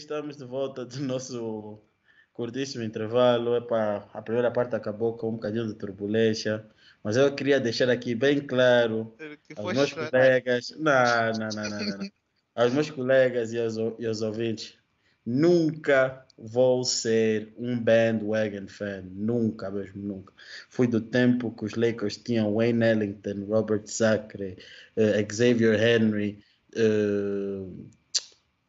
Estamos de volta do nosso curtíssimo intervalo. Epá, a primeira parte acabou com um bocadinho de turbulência, mas eu queria deixar aqui bem claro aos meus chorar. colegas. Não, não, não, não, não. aos meus colegas e aos, e aos ouvintes. Nunca vou ser um bandwagon fan, nunca mesmo, nunca. Fui do tempo que os Lakers tinham Wayne Ellington, Robert Sacre, uh, Xavier Henry, uh,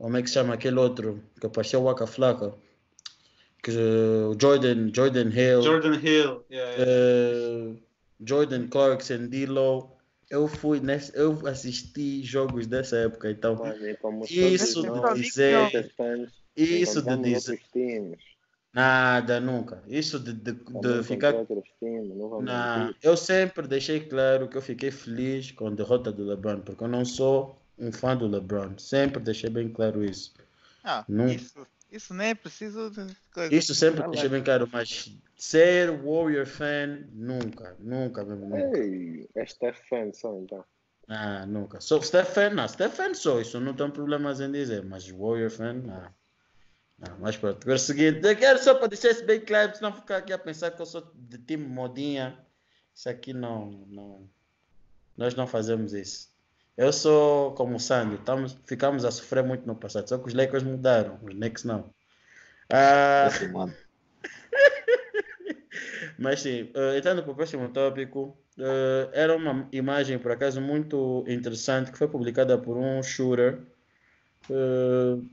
como é que se chama aquele outro que apareceu Waka Flocka? Que, Jordan, Jordan Hill. Jordan Hill, yeah, yeah. Uh, Jordan Clarkson, D-Lo. Eu fui nesse, eu assisti jogos dessa época, então Mano, isso de dizer, isso de dizer, nada, nunca. Isso de, de, de ficar, não, eu sempre deixei claro que eu fiquei feliz com a derrota do LeBron, porque eu não sou um fã do LeBron. Sempre deixei bem claro isso. Ah, isso, isso nem é preciso. Isso sempre deixei bem claro, mas ser Warrior fan, nunca, nunca mesmo. Nunca. Ei, é Steph fan só então. Ah, nunca. Sou Steph fan, não. Steph fan sou, isso não tenho problemas em dizer, mas Warrior fan, não. Não, mas pronto, agora seguinte, eu quero só para deixar isso bem claro, não ficar aqui a pensar que eu sou de time modinha. Isso aqui não, não. Nós não fazemos isso. Eu sou como o Sandy, estamos, ficamos a sofrer muito no passado, só que os Lakers mudaram, os Knicks não. Ah, mas sim, uh, entrando para o próximo tópico, uh, era uma imagem por acaso muito interessante que foi publicada por um shooter uh,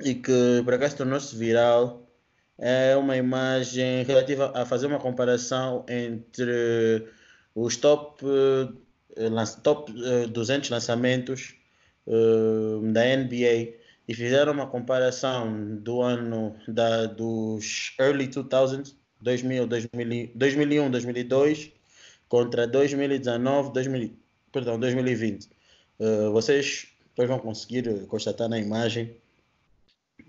e que por acaso tornou-se viral. É uma imagem relativa a fazer uma comparação entre os top top 200 eh, lançamentos uh, da NBA e fizeram uma comparação do ano da, dos early 2000s, 2000, 2000, 2001, 2002 contra 2019, 2000, perdão, 2020. Uh, vocês depois vão conseguir constatar na imagem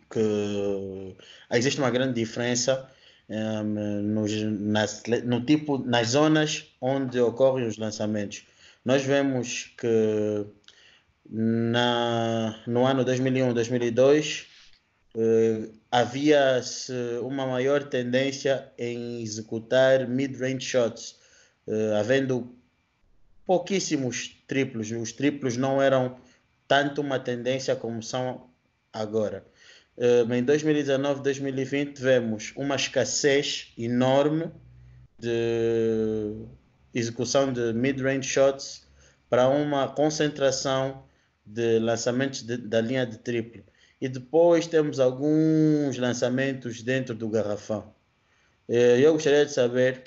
que existe uma grande diferença um, nos, nas, no tipo, nas zonas onde ocorrem os lançamentos. Nós vemos que na, no ano 2001, 2002, eh, havia uma maior tendência em executar mid-range shots, eh, havendo pouquíssimos triplos. Os triplos não eram tanto uma tendência como são agora. Eh, em 2019, 2020, vemos uma escassez enorme de execução de mid-range shots para uma concentração de lançamentos de, da linha de triplo. E depois temos alguns lançamentos dentro do garrafão. Eh, eu gostaria de saber,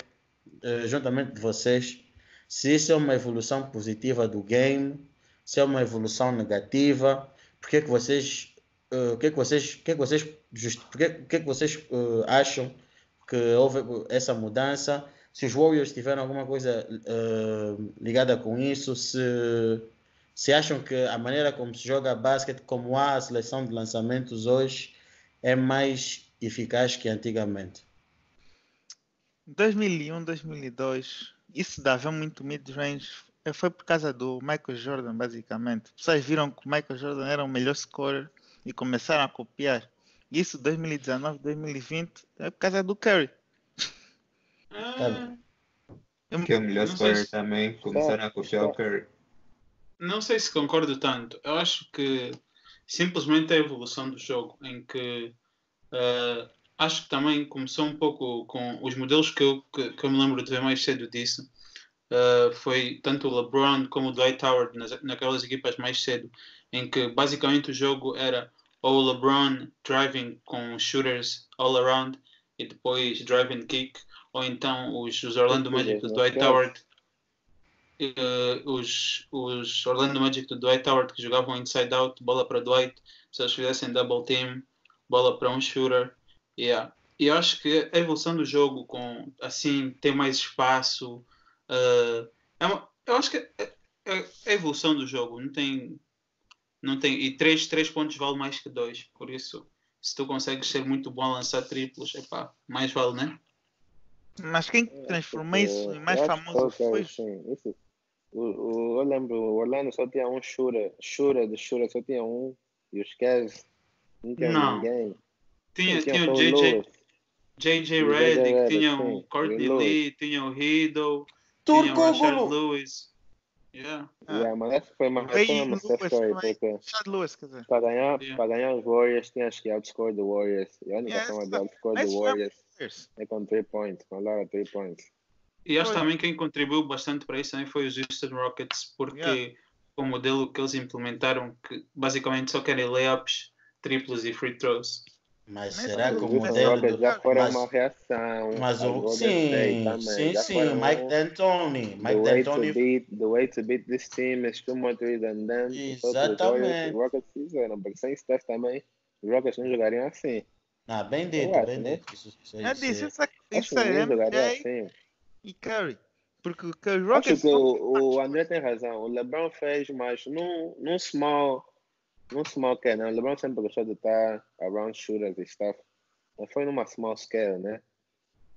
eh, juntamente de vocês, se isso é uma evolução positiva do game, se é uma evolução negativa, porque que vocês, uh, que que vocês, que que vocês, porque, que que vocês acham que houve essa mudança se os Warriors tiveram alguma coisa uh, ligada com isso, se, se acham que a maneira como se joga basquete, como há a seleção de lançamentos hoje, é mais eficaz que antigamente. 2001, 2002, isso dava muito mid-range. Foi por causa do Michael Jordan, basicamente. Vocês viram que o Michael Jordan era o melhor scorer e começaram a copiar. Isso 2019, 2020 é por causa do Curry. Ah, que é o melhor scorer se... também, começaram a copiar o Curry. Não sei se concordo tanto. Eu acho que simplesmente é a evolução do jogo, em que uh, acho que também começou um pouco com os modelos que eu, que, que eu me lembro de ver mais cedo disso. Uh, foi tanto o LeBron como o Dwight Howard nas, naquelas equipas mais cedo, em que basicamente o jogo era ou o LeBron driving com shooters all around e depois driving kick, ou então os, os Orlando Magic do Dwight Howard, uh, os, os Orlando Magic do Dwight Howard que jogavam inside out, bola para Dwight, se eles fizessem double team, bola para um shooter. Yeah. E acho que a evolução do jogo com assim ter mais espaço uh, é uma, eu acho que é, é, é, a evolução do jogo não tem não tem e três, três pontos vale mais que dois. Por isso se tu consegues ser muito bom a lançar triplos epá, mais vale né mas quem é, transformou isso em mais famoso foi. Sim, isso. O, o, eu lembro, o Orlando só tinha um Shura, Shura de Shura só tinha um, e os Cavs Não tinha Não. ninguém. Tinha, Tinha tinha o JJ, Lewis. JJ Redick, tinha sim. o Courtney. Lee, tinha o Riddle, tinha o Turcóbulo! Lewis. Yeah. Ah. Yeah, mas essa foi uma, porque Chad Lewis, quer dizer. para ganhar, Yeah. para ganhar os Warriors tinhas que outscore the Warriors. E a única Yeah, forma de outscore the essa- Warriors é com 3 points, com a Lara 3 points. E acho Foi. também quem contribuiu bastante para isso também foi os Houston Rockets, porque Yeah. o modelo que eles implementaram, que basicamente só querem layups, triplos e free throws. Mas será que o modelo do... já foram mas- uma reação. Mas o, sim, sim, Já sim, Mike D'Antoni. The Mike way, to D'Antoni beat, the way to beat this team is two more threes than them. Exatamente. Os Rockets fizeram, porque sem Steph também, os Rockets não jogariam assim. Ah, bem acho, bem né? Isso, isso, É isso, disso, é- isso é, Acho isso que é jogaria MJ assim. e Curry. Porque o Curry Acho Rockets que não- o, o André tem razão. O LeBron fez, mas num, num small, num small scale, né? O LeBron sempre gostou de estar around shooters e stuff. Mas foi numa small scale, né?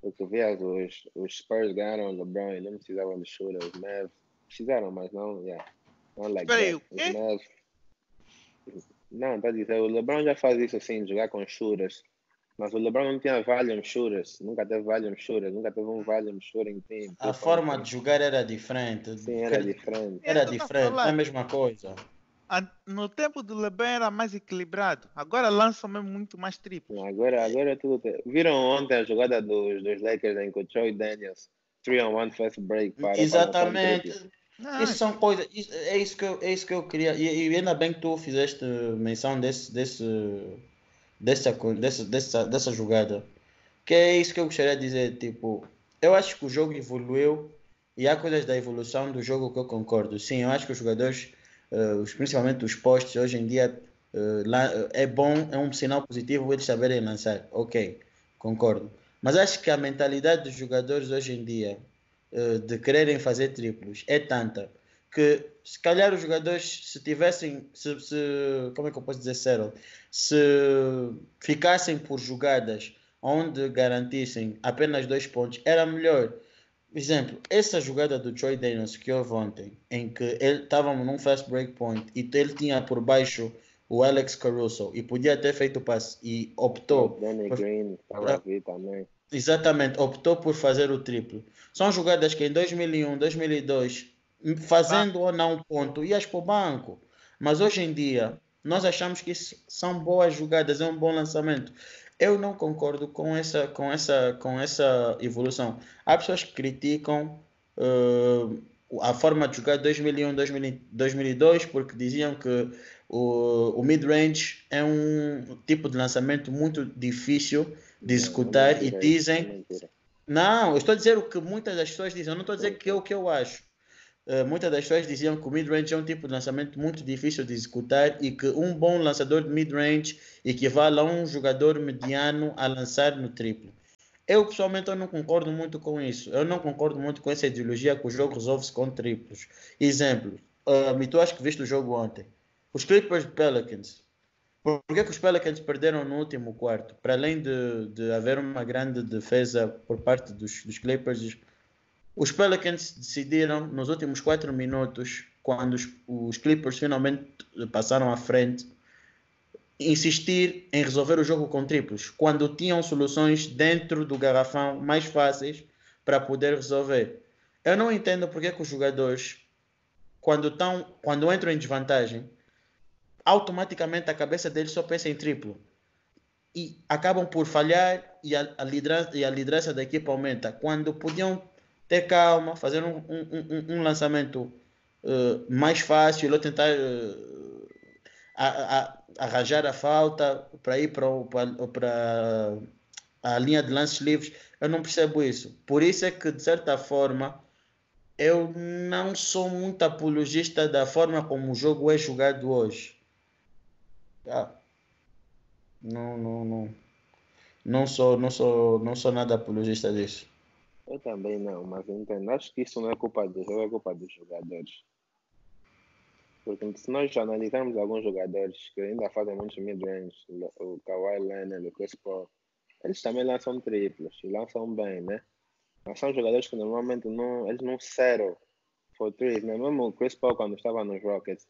Porque vias os, os Spurs ganharam o LeBron e não precisavam de shooters. Os Mavs precisaram, mas não, yeah. Não like Peraí, o Os quê? Mavs... Não, tá dizendo, o LeBron já faz isso assim, jogar com shooters. Mas o LeBron não tinha volume shooters, nunca teve volume shooters, nunca teve um volume shooting team. A forma de jogar era diferente. Sim, era diferente. Era diferente, é a mesma coisa. no tempo do LeBron era mais equilibrado. Agora lançam mesmo muito mais triplos. Agora, agora é tudo. Viram ontem a jogada dos, dos Lakers em que o Troy Daniels, 3 on 1 fast break, para Exatamente. triplo. Não, Isso são coisas, isso- é isso que eu, é isso que eu queria. E, e ainda bem que tu fizeste menção desse, desse, dessa, dessa, dessa, dessa jogada. Que é isso que eu gostaria de dizer. Tipo, eu acho que o jogo evoluiu e há coisas da evolução do jogo que eu concordo. Sim, eu acho que os jogadores, eh, principalmente os postes, hoje em dia eh, lá- é bom, é um sinal positivo eles saberem lançar. Ok, concordo. Mas acho que a mentalidade dos jogadores hoje em dia eh, de quererem fazer triplos é tanta que se calhar os jogadores se tivessem se, se- como é que eu posso dizer sério se ficassem por jogadas onde garantissem apenas dois pontos era melhor exemplo essa jogada do Troy Daniels que houve ontem em que ele estava num fast break point e ele tinha por baixo o Alex Caruso e podia ter feito o passe e optou Danny por- Green estava aqui também. Exatamente, optou por fazer o triplo. São jogadas que em 2001, 2002, fazendo ou não ponto, ias para o banco. Mas hoje em dia, nós achamos que são boas jogadas, é um bom lançamento. Eu não concordo com essa, com essa, com essa evolução. Há pessoas que criticam eh, a forma de jogar 2001, 2000 2002, porque diziam que o, o mid-range é um tipo de lançamento muito difícil de executar e Mentira, dizem é mentira. não, eu estou a dizer o que muitas das pessoas dizem, eu não estou a dizer que é o que eu acho. Eh, muitas das pessoas diziam que o mid-range é um tipo de lançamento muito difícil de executar e que um bom lançador de mid-range equivale a um jogador mediano a lançar no triplo. Eu, pessoalmente, eu não concordo muito com isso. Eu não concordo muito com essa ideologia que o jogo resolve-se com triplos. Exemplo, uh, tu acho que viste o jogo ontem. Os Clippers Pelicans. Por que, que os Pelicans perderam no último quarto? Para além de, de haver uma grande defesa por parte dos, dos Clippers, os Pelicans decidiram nos últimos quatro minutos, quando os, os Clippers finalmente passaram à frente, insistir em resolver o jogo com triplos, quando tinham soluções dentro do garrafão mais fáceis para poder resolver. Eu não entendo porque que os jogadores, quando, tão, quando entram em desvantagem, automaticamente a cabeça deles só pensa em triplo. E acabam por falhar e a, a, liderança, e a liderança da equipe aumenta. Quando podiam ter calma, fazer um, um, um, um lançamento uh, mais fácil, ou tentar uh, a, a, arranjar a falta para ir para a linha de lances livres, eu não percebo isso. Por isso é que, de certa forma, eu não sou muito apologista da forma como o jogo é jogado hoje. Ah, não, não, não, não sou, não sou, não sou nada apologista disso. Eu também não, mas entendo. Acho que isso não é culpa do jogo, é culpa dos jogadores. Porque se nós analisarmos alguns jogadores que ainda fazem muitos mid-range, o Kawhi Leonard, o Chris Paul, eles também lançam triplos e lançam bem, né? Mas são jogadores que normalmente não, eles não settle for threes, né? Mesmo o Chris Paul quando estava nos Rockets,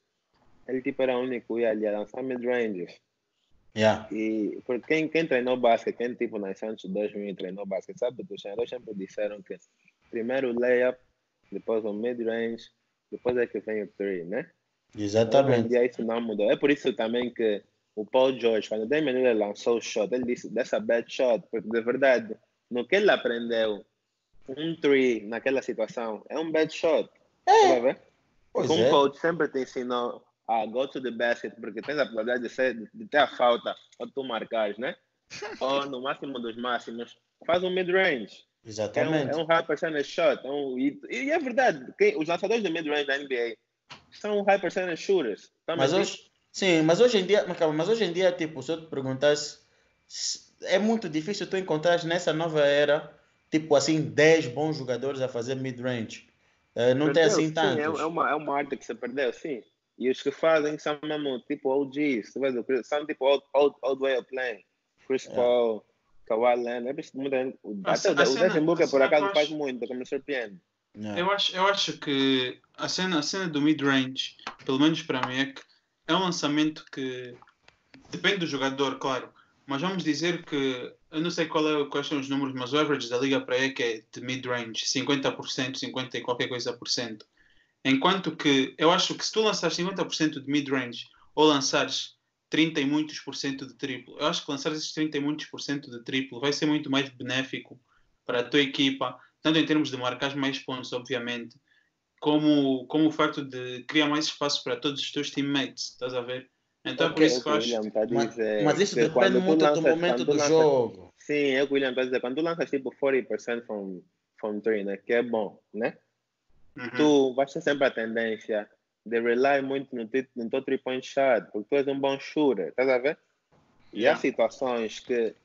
ele tipo era o único que ia ali a lançar mid-ranges. Yeah. E porque quem, quem treinou basquete, quem tipo nasceu antes de 2000 treinou basquete, sabe que os treinadores sempre disseram que primeiro o layup, depois o mid-range, depois é que vem o three, né? Exatamente. dia isso não mudou. É por isso também que o Paul George, quando o Damian Lillard lançou o shot, ele disse dessa bad shot, porque de verdade, no que ele aprendeu, um three naquela situação é um bad shot. É. Porque um é. coach sempre te ensinou a go to the basket, porque tens a probabilidade de, ser, de ter a falta ou tu marcares, né? ou no máximo dos máximos, faz um mid-range. É um, Exatamente. é um high percentage shot. É um, e, e é verdade, quem, os lançadores de mid-range da NBA são high percentage shooters. Tá Mas hoje, sim, mas hoje em dia, mas hoje em dia, tipo, se eu te perguntasse, se- é muito difícil tu encontrar nessa nova era, tipo assim, 10 bons jogadores a fazer mid-range. Eh, não tem Perdeu, assim sim, tantos. É, é uma, é uma arte que se perdeu, sim. E os que fazem são mesmo tipo OGs, tu vês, o Chris- são tipo old, old, old way of playing. Chris Yeah. Paul, Kawhi Leonard, é preciso muita gente- o- A até o, a o cena- Devin Booker por acaso faz muito, que me surpreende. Yeah. Eu acho, eu acho que a cena, a cena do mid-range, pelo menos para mim, é que é um lançamento que depende do jogador, claro. Mas vamos dizer que eu não sei qual é, quais são os números, mas o average da liga para é que é de mid-range, 50%, 50 e qualquer coisa por cento. Enquanto que eu acho que se tu lançares 50% de mid-range ou lançares 30 e muitos por cento de triplo, eu acho que lançar esses 30 e muitos por cento de triplo vai ser muito mais benéfico para a tua equipa, tanto em termos de marcar mais pontos, obviamente, como, como o facto de criar mais espaço para todos os teus teammates, estás a ver? Então é por isso que eu acho. A Mas, mas isso depende muito do lanças- momento quando tu do lanças- jogo. Sim, é o que o William está a dizer. Quando tu lanças tipo 40% from, from three, né? Que é bom, né? Uhum. tu vais ter sempre a tendência de rely muito no, no teu three-point shot, porque tu és um bom shooter, estás a ver? E Yeah. há situações que,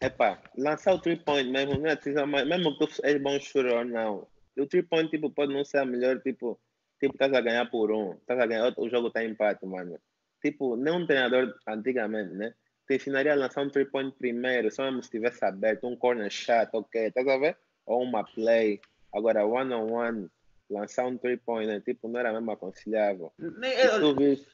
epá, lançar o three-point mesmo, não é decisão mais, mesmo que tu és bom shooter ou não, o three-point tipo, pode não ser a melhor, tipo, tipo, estás a ganhar por um, estás a ganhar, o jogo está em empate, mano. Tipo, nenhum treinador antigamente, né? Te ensinaria a lançar um three-point primeiro, só mesmo se tivesse aberto, um corner shot, ok, estás a ver? Ou uma play. Agora, one-on-one, lançar um three-point, né? tipo, não era mesmo aconselhável. Nem- E tu vês,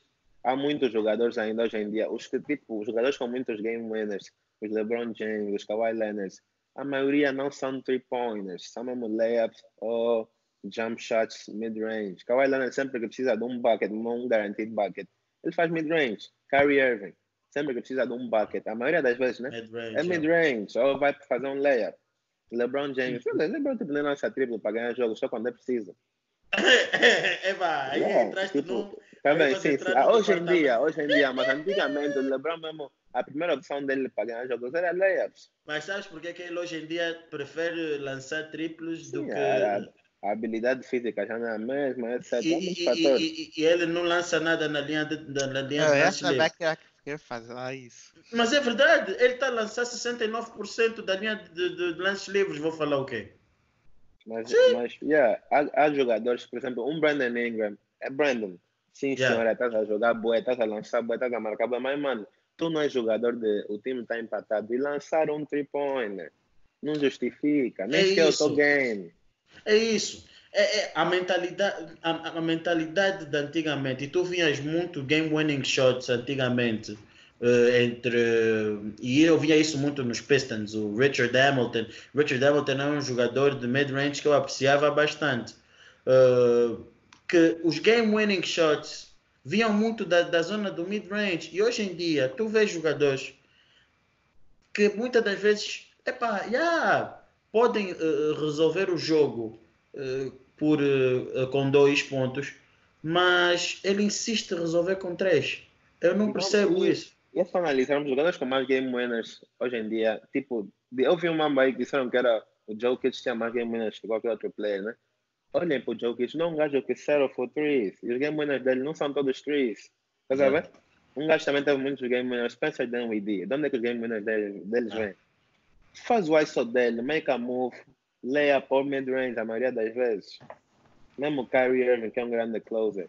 há muitos jogadores ainda hoje em dia, os que, tipo, os jogadores com muitos game winners, os LeBron James, os Kawhi Leonard, a maioria não são three-pointers, são mesmo layups ou jump shots mid-range. Kawhi Leonard sempre que precisa de um bucket, um guaranteed bucket, ele faz mid-range. Kyrie Irving, sempre que precisa de um bucket, a maioria das vezes, né? Mid-range, É yeah. mid-range, ou vai fazer um layup. LeBron James, LeBron tipo, nem lança triplo para ganhar jogos só quando é preciso. é, pá, aí Yeah, entraste tipo. Também, sim, sim. Ah, hoje em dia, hoje em dia, mas antigamente o LeBron mesmo, a primeira opção dele para ganhar jogos era layups. Mas sabes porque que ele hoje em dia prefere lançar triplos do Sim, que. a, a habilidade física já não é a mesma, etc. E, muitos e- e- e- e ele não lança nada na linha de, na, na linha Eu de ia lance que que queria fazer isso. Mas é verdade, ele está a lançar 69% da linha de, de, de lances livres. Vou falar o quê? Mas, mas yeah, há, há jogadores, por exemplo, um Brandon Ingram, é Brandon. Sim, Yeah. senhora, estás a jogar boa, estás a lançar boa, estás a marcar boa, mas, mano, tu não és jogador de. O time está empatado e lançar um three-pointer. Não justifica, nem É sequer o isso. teu game. É isso. É, é a mentalidade, a, a mentalidade de antigamente. Tu vinhas muito game winning shots antigamente. eh, entre e eu via isso muito nos Pistons, o Richard Hamilton. Richard Hamilton é um jogador de mid-range que eu apreciava bastante. Eh, que os game winning shots vinham muito da, da zona do mid-range. E hoje em dia, tu vês jogadores que muitas das vezes epá, yeah, podem eh, resolver o jogo por, eh, com dois pontos, mas ele insiste em resolver com três. Eu não Não, percebo e- isso. E é só analisarmos jogadores com mais game winners hoje em dia, tipo, eu vi um mamba aí que disseram que era o Jokic tinha mais game winners que qualquer outro player, né? Olhem para o Jokic, não é um gajo que zero for threes. E os game winners dele não são todos threes. Estás a ver? Um gajo também teve muitos game winners, Spencer Dinwiddie. De onde é que os game winners deles, deles Ah. vêm? Faz o ISO dele, make a move, up or mid-range a maioria das vezes. Mesmo o Kyrie Irving, que é um grande closer.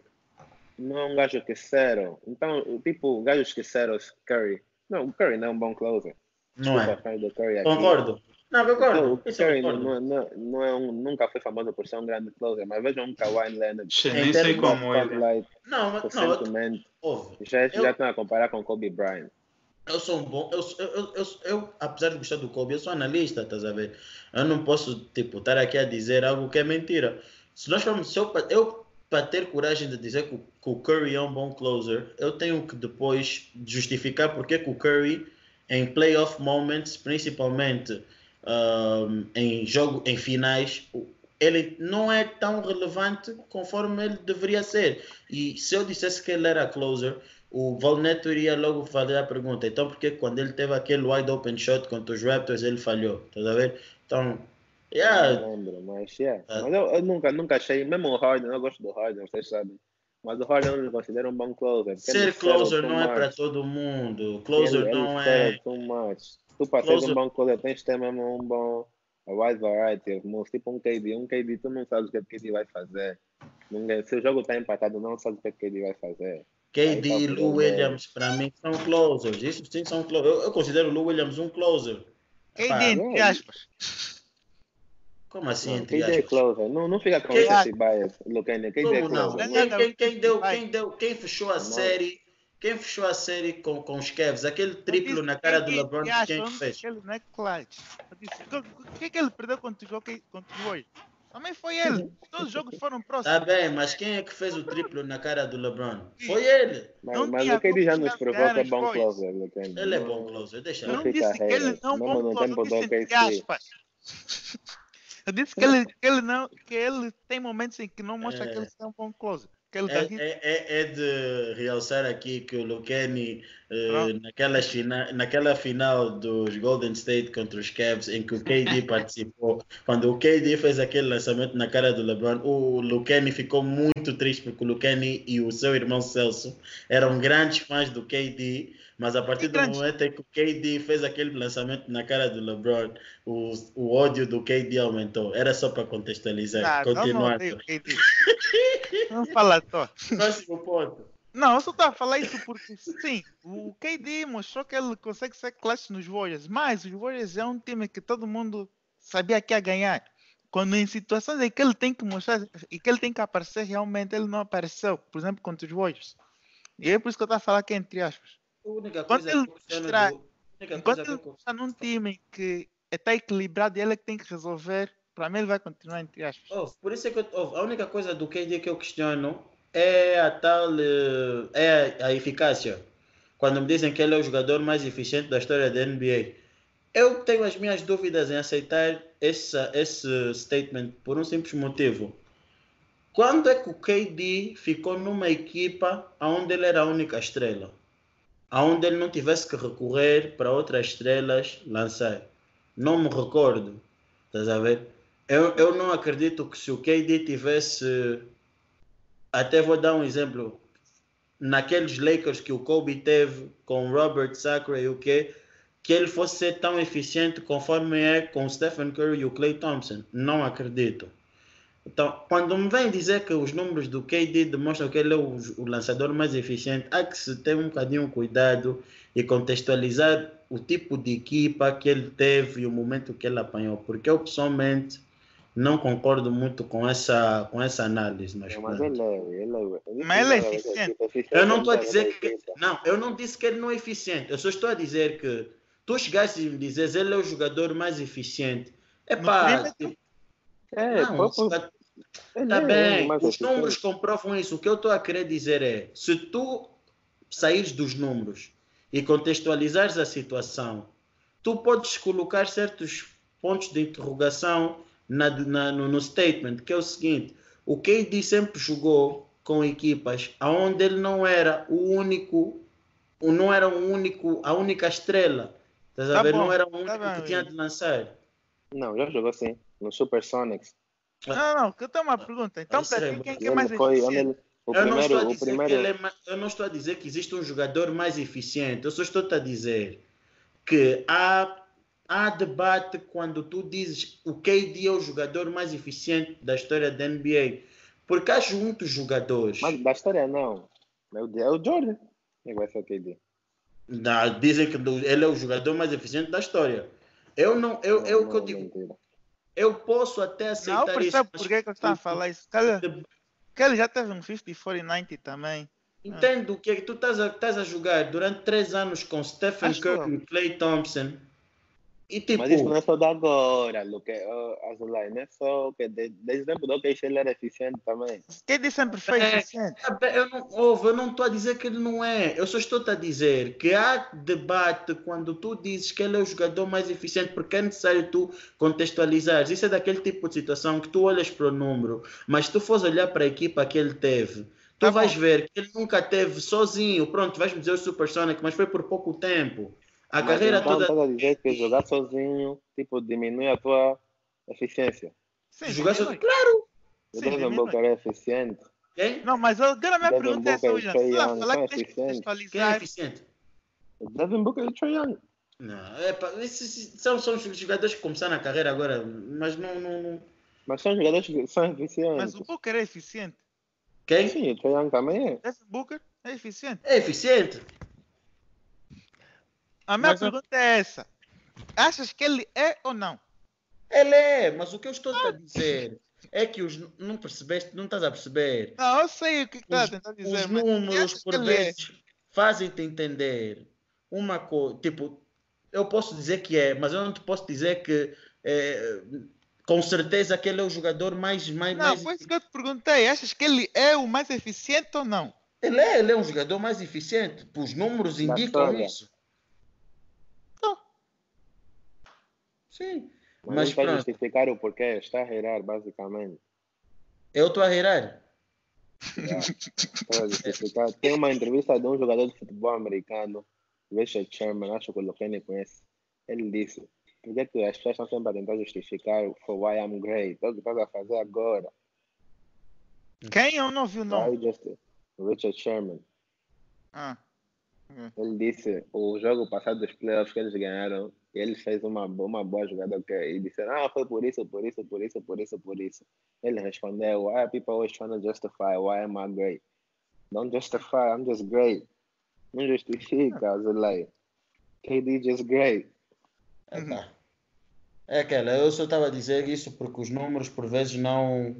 Não é um gajo que zero. Então, tipo, gajos que zero, Curry. Não, o Curry não é um bom closer. Não Desculpa, é? Concordo. Não, Então, concordo. o Isso Curry não, concordo. não, não é um, nunca foi famoso por ser um grande closer, mas veja um Kawhi Leonard. Che, Em nem sei como ele. Spotlight Não, mas não, eu- recentemente. ouve. Já, Eu- já estão a comparar com Kobe Bryant. Eu sou um bom. Eu, eu, eu, eu, apesar de gostar do Kobe, eu sou analista, estás a ver? Eu não posso, tipo, estar aqui a dizer algo que é mentira. Se nós formos. Eu, eu para ter coragem de dizer que, que, o Curry é um bom closer, eu tenho que depois justificar porque que o Curry, em playoff moments, principalmente um, em jogo, em finais, ele não é tão relevante conforme ele deveria ser. E se eu dissesse que ele era closer, o Valneto iria logo fazer a pergunta. Então, porque quando ele teve aquele wide open shot contra os Raptors, ele falhou? Estás a ver? Então, yeah. Não lembro, mas, yeah. Uh, mas eu, eu, nunca, nunca achei, mesmo o Harden, eu gosto do Harden, vocês sabem. Mas o Harden eu não considero um bom closer. Ser closer não é para todo mundo. Closer ele, não ele é. Too much. Tu para ser um bom closer tens de ter mesmo um bom. A wide variety of moves, tipo um KD. Um KD, tu não sabes o que o KD vai fazer. Ninguém, se o jogo está empatado, não sabes o que o KD vai fazer. KD e Lou Williams, para mim, são closers. Isso sim são closers. Eu, eu considero o Lou Williams um closer. KD, entre aspas. Como assim, não, entre aspas? É closer. Não, não fica com quem, esse bias, Lucane. KD é closer. Quem, quem, quem, deu, quem, deu, quem fechou a não. série... Quem fechou a série com, com os Cavs? Aquele triplo na cara do LeBron, quem fez? Ele não é clutch. O que, é que ele perdeu contra o Warriors? Também foi ele. Todos os jogos foram próximos. Tá bem, mas quem é que fez o triplo na cara do LeBron? Foi ele. Mas, mas o KD já nos provou que é bom closer. Ele é bom closer, deixa eu não disse que ele não é bom closer, eu disse aspas. Eu disse que ele, que ele, não, que ele tem momentos em que não mostra é. que ele é um bom closer. É, é, é, é, de realçar aqui que o Lucani, uh, naquela, fina, naquela final dos Golden State contra os Cavs, em que o KD participou, quando o KD fez aquele lançamento na cara do LeBron, o Lucani ficou muito triste porque o Lucani e o seu irmão Celso eram grandes fãs do KD mas a partir do momento em que o KD fez aquele lançamento na cara do LeBron, o, o ódio do KD aumentou. Era só para contextualizar. Ah, Continuando. Não, não, não fala só. Próximo ponto. Não, eu só estava a falar isso porque, sim, o KD mostrou que ele consegue ser clutch nos Warriors, mas os Warriors é um time que todo mundo sabia que ia ganhar. Quando em situações em que ele tem que mostrar e que ele tem que aparecer, realmente ele não apareceu, por exemplo, contra os Warriors. E é por isso que eu estava a falar aqui entre aspas. A única coisa ele mostrar, do... enquanto ele está num time que está equilibrado e ele é que tem que resolver, para mim ele vai continuar entre aspas. Oh, por isso é que eu, oh, a única coisa do KD que eu questiono é a tal eh, é a eficácia. Quando me dizem que ele é o jogador mais eficiente da história da NBA. Eu tenho as minhas dúvidas em aceitar essa, esse statement por um simples motivo. Quando é que o KD ficou numa equipa onde ele era a única estrela? aonde ele não tivesse que recorrer para outras estrelas lançar. Não me recordo. Estás a ver? Eu, eu não acredito que se o KD tivesse. Até vou dar um exemplo. Naqueles Lakers que o Kobe teve com Robert Sacre e o quê? Que ele fosse ser tão eficiente conforme é com Stephen Curry e o Clay Thompson. Não acredito. Então, quando me vem dizer que os números do KD demonstram que ele é o, o, lançador mais eficiente, há que se ter um bocadinho cuidado e contextualizar o tipo de equipa que ele teve e o momento que ele apanhou, porque eu pessoalmente não concordo muito com essa, com essa análise. Mas, mas ele é, ele é, mas ele é eficiente. Eu não estou a dizer que. Não, eu não disse que ele não é eficiente. Eu só estou a dizer que tu chegaste e me dizes ele é o jogador mais eficiente. Epá, é, não, Tá bem, os números comprovam isso. O que eu estou a querer dizer é: se tu saíres dos números e contextualizares a situação, tu podes colocar certos pontos de interrogação na, na, no, no, statement, que é o seguinte: o KD sempre jogou com equipas onde ele não era o único, não era o único, a única estrela. Estás tá a ver? Bom, não era o tá único tá que tinha de lançar. Não, já jogou assim, no Supersonics. Não, não, que eu tenho uma pergunta. Então, para ti, quem é, é mais foi, eficiente? O eu, não estou a dizer primeiro... é, eu não estou a dizer que existe um jogador mais eficiente. Eu só estou a dizer que há, há debate quando tu dizes o KD é o jogador mais eficiente da história da NBA. Porque há muitos jogadores. Mas da história não. É o Jordan. Quem vai ser o KD? Não, dizem que ele é o jogador mais eficiente da história. Eu não, eu, não, eu, não, eu digo. Mentira. Eu posso até aceitar não, percebo isso. Por que, que eu estou a falar isso? Que ele, que ele já teve um 50, 40, 90 também. Entendo que é que tu estás a, estás a jogar durante três anos com Stephen Acho Curry que- e Clay Thompson. E tipo, Mas isso não é só de agora, Luke. Oh, Azulay, não é só que de- desde o tempo do OKC ele era eficiente também. KD sempre foi É. eficiente. eu não, ouve, eu não estou a dizer que ele não é. Eu só estou a dizer que há debate quando tu dizes que ele é o jogador mais eficiente, porque é necessário tu contextualizares. Isso é daquele tipo de situação que tu olhas para o número, mas se tu fores olhar para a equipa que ele teve, tu Tá vais bom. ver que ele nunca teve sozinho. Pronto, vais-me dizer o Supersonic, mas foi por pouco tempo. A Mas carreira então toda. estás a dizer que jogar sozinho tipo, diminui a tua eficiência. Sim, Jogar sozinho. Claro! O Devin. Booker é eficiente. Quem? Não, mas agora a minha Devin pergunta é essa, William. Young, falar que tens que eficientes. Quem é contextualizar. eficiente? O Devin Booker e o Trae Young. Não, é pá, esses são, são os jogadores que começaram a carreira agora, mas não. não, não... Mas são jogadores que são Mas eficientes. o Booker é eficiente. Quem? Sim, o Trae Young também é. Devin Booker é eficiente. É eficiente. A minha Mas eu- pergunta é essa. Achas que ele é ou não? Ele é, mas o que eu estou a dizer é que os não percebeste, não estás a perceber. Não, eu sei o que está Os, tentando os dizer, mas números, por é? vezes, fazem-te entender uma coisa. Tipo, eu posso dizer que é, mas eu não te posso dizer que é, com certeza que ele é o jogador mais. mais, Não, mais foi isso que eu te perguntei. Achas que ele é o mais eficiente ou não? ele, é, ele é um jogador mais eficiente. Os números indicam história. isso. Sim. Mas, Mas não está justificar o porquê. Está a errar, basicamente. Eu estou a reirar. Tem uma entrevista de um jogador de futebol americano, Richard Sherman, acho que o Lucane conhece. Ele disse: Por que, que as pessoas estão sempre a tentar justificar for why I'm great? É o que estás a fazer agora. Quem? Eu não vi o nome. just Richard Sherman. Ah. Ele disse o jogo passado dos playoffs que eles ganharam, ele fez uma, uma boa jogada que e disseram, ah, foi por isso, por isso, por isso, por isso, por isso. Ele respondeu, why are people always trying to justify why am I great? Don't justify, I'm just great. Não justifica, Zulay. KD just great. Epá. É aquela, eu só estava a dizer isso porque os números por vezes não,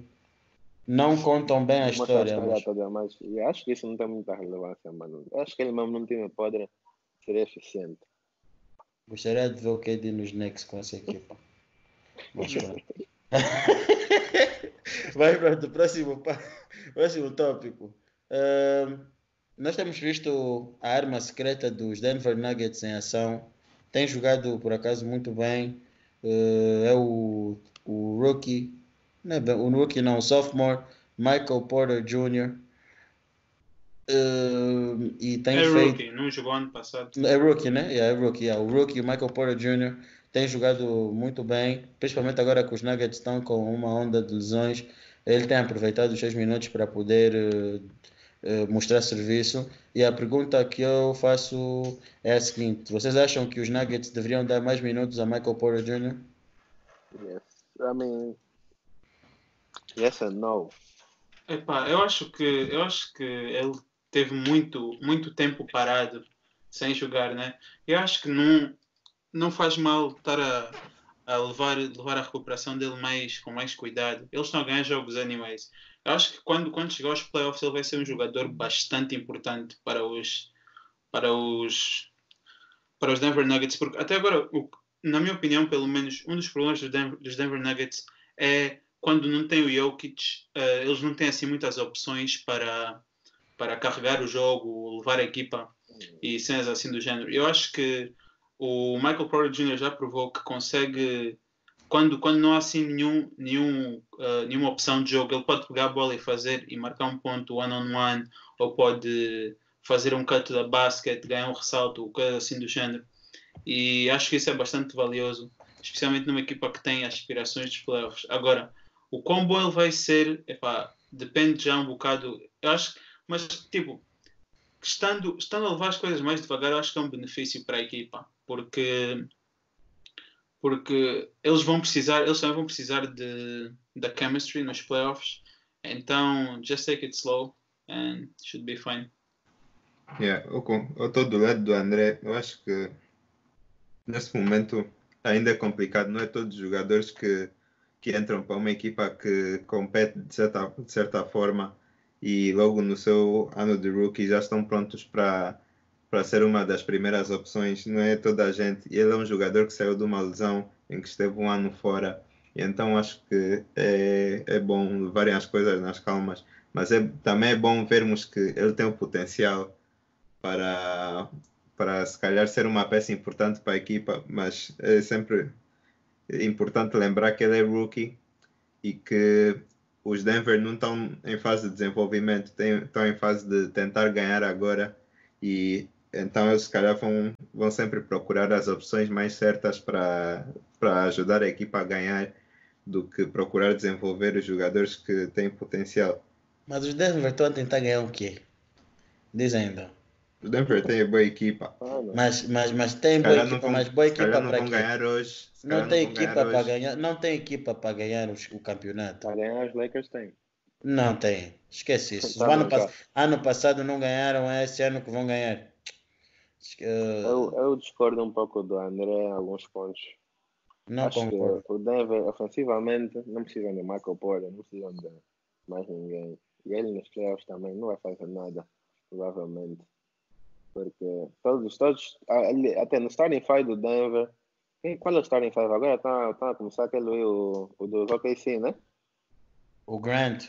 não contam bem a história. Mas... toda, mas eu acho que isso não tem muita relevância, mano. Eu acho que ele mesmo num time podre seria eficiente. Gostaria de ver o KD nos Knicks com essa equipa. Mas pronto. Vai para o próximo, próximo tópico. Nós temos visto a arma secreta dos Denver Nuggets em ação. Tem jogado, por acaso, muito bem. Eh, é o, o rookie, não é bem- o rookie não, o sophomore, Michael Porter Jr. Eh, e tem É feito... rookie, não jogou ano passado. É rookie, né? Yeah, é rookie. Yeah. O rookie, o Michael Porter Jr., tem jogado muito bem, principalmente agora que os Nuggets estão com uma onda de lesões. Ele tem aproveitado os seis minutos para poder eh, eh, mostrar serviço. E a pergunta que eu faço é a seguinte: vocês acham que os Nuggets deveriam dar mais minutos a Michael Porter Jr.? Yes. I mean, yes and no. Epá, eu acho que eu acho que ele teve muito muito tempo parado sem jogar, né? Eu acho que não não faz mal estar a, a levar levar a recuperação dele mais com mais cuidado. Eles estão a ganhar jogos anyways. Eu acho que quando quando chegar aos playoffs ele vai ser um jogador bastante importante para os para os para os Denver Nuggets, porque até agora, o- na minha opinião, pelo menos, um dos problemas dos Denver, dos Denver Nuggets é quando não tem o Jokic, eh, eles não têm assim muitas opções para, para carregar o jogo, levar a equipa e cenas assim do género. Eu acho que o Michael Porter Jr. já provou que consegue, quando, quando não há assim nenhum, nenhum, eh, nenhuma opção de jogo, ele pode pegar a bola e fazer e marcar um ponto one-on-one, ou pode fazer um cut da basket, ganhar um ressalto, coisa assim do género. E acho que isso é bastante valioso, especialmente numa equipa que tem aspirações dos playoffs. Agora, o bom ele vai ser, epá, depende já um bocado. Eu acho, mas tipo, estando, estando a levar as coisas mais devagar, acho que é um benefício para a equipa, porque porque eles vão precisar, eles também vão precisar de da chemistry nos playoffs. Então, just take it slow and should be fine. Yeah, eu estou do lado do André. Eu acho que nesse momento ainda é complicado. Não é todos os jogadores que, que entram para uma equipa que compete de certa, de certa forma e logo no seu ano de rookie já estão prontos para para ser uma das primeiras opções. Não é toda a gente. Ele é um jogador que saiu de uma lesão em que esteve um ano fora. E então acho que é, é bom levarem as coisas nas calmas. Mas é, também é bom vermos que ele tem o potencial para, para se calhar ser uma peça importante para a equipa. Mas é sempre importante lembrar que ele é rookie e que os Denver não estão em fase de desenvolvimento, estão em fase de tentar ganhar agora e então eles se calhar vão, vão sempre procurar as opções mais certas para ajudar a equipa a ganhar do que procurar desenvolver os jogadores que têm potencial. Mas os Denver estão a tentar ganhar o quê? Diz ainda. O Denver tem boa equipa. Mas, mas, mas tem boa equipa, vão, mas boa equipa para ganhar hoje. Não tem equipa para ganhar, não tem equipa para ganhar os, o campeonato. Para ganhar os Lakers tem. Não tem. Esquece isso. Tá ano, pass ano passado não ganharam, é esse ano que vão ganhar. Eu, eu discordo um pouco do André em alguns pontos. Não Acho concordo. que o Denver, ofensivamente, não precisam de Michael Porter, não precisam de mais ninguém. E ele nos playoffs também não vai fazer nada, provavelmente. Porque todos, todos até no starting five do Denver, quem, qual é o starting five? Agora está tá a começar aquele o, o do OKC, né? O Grant.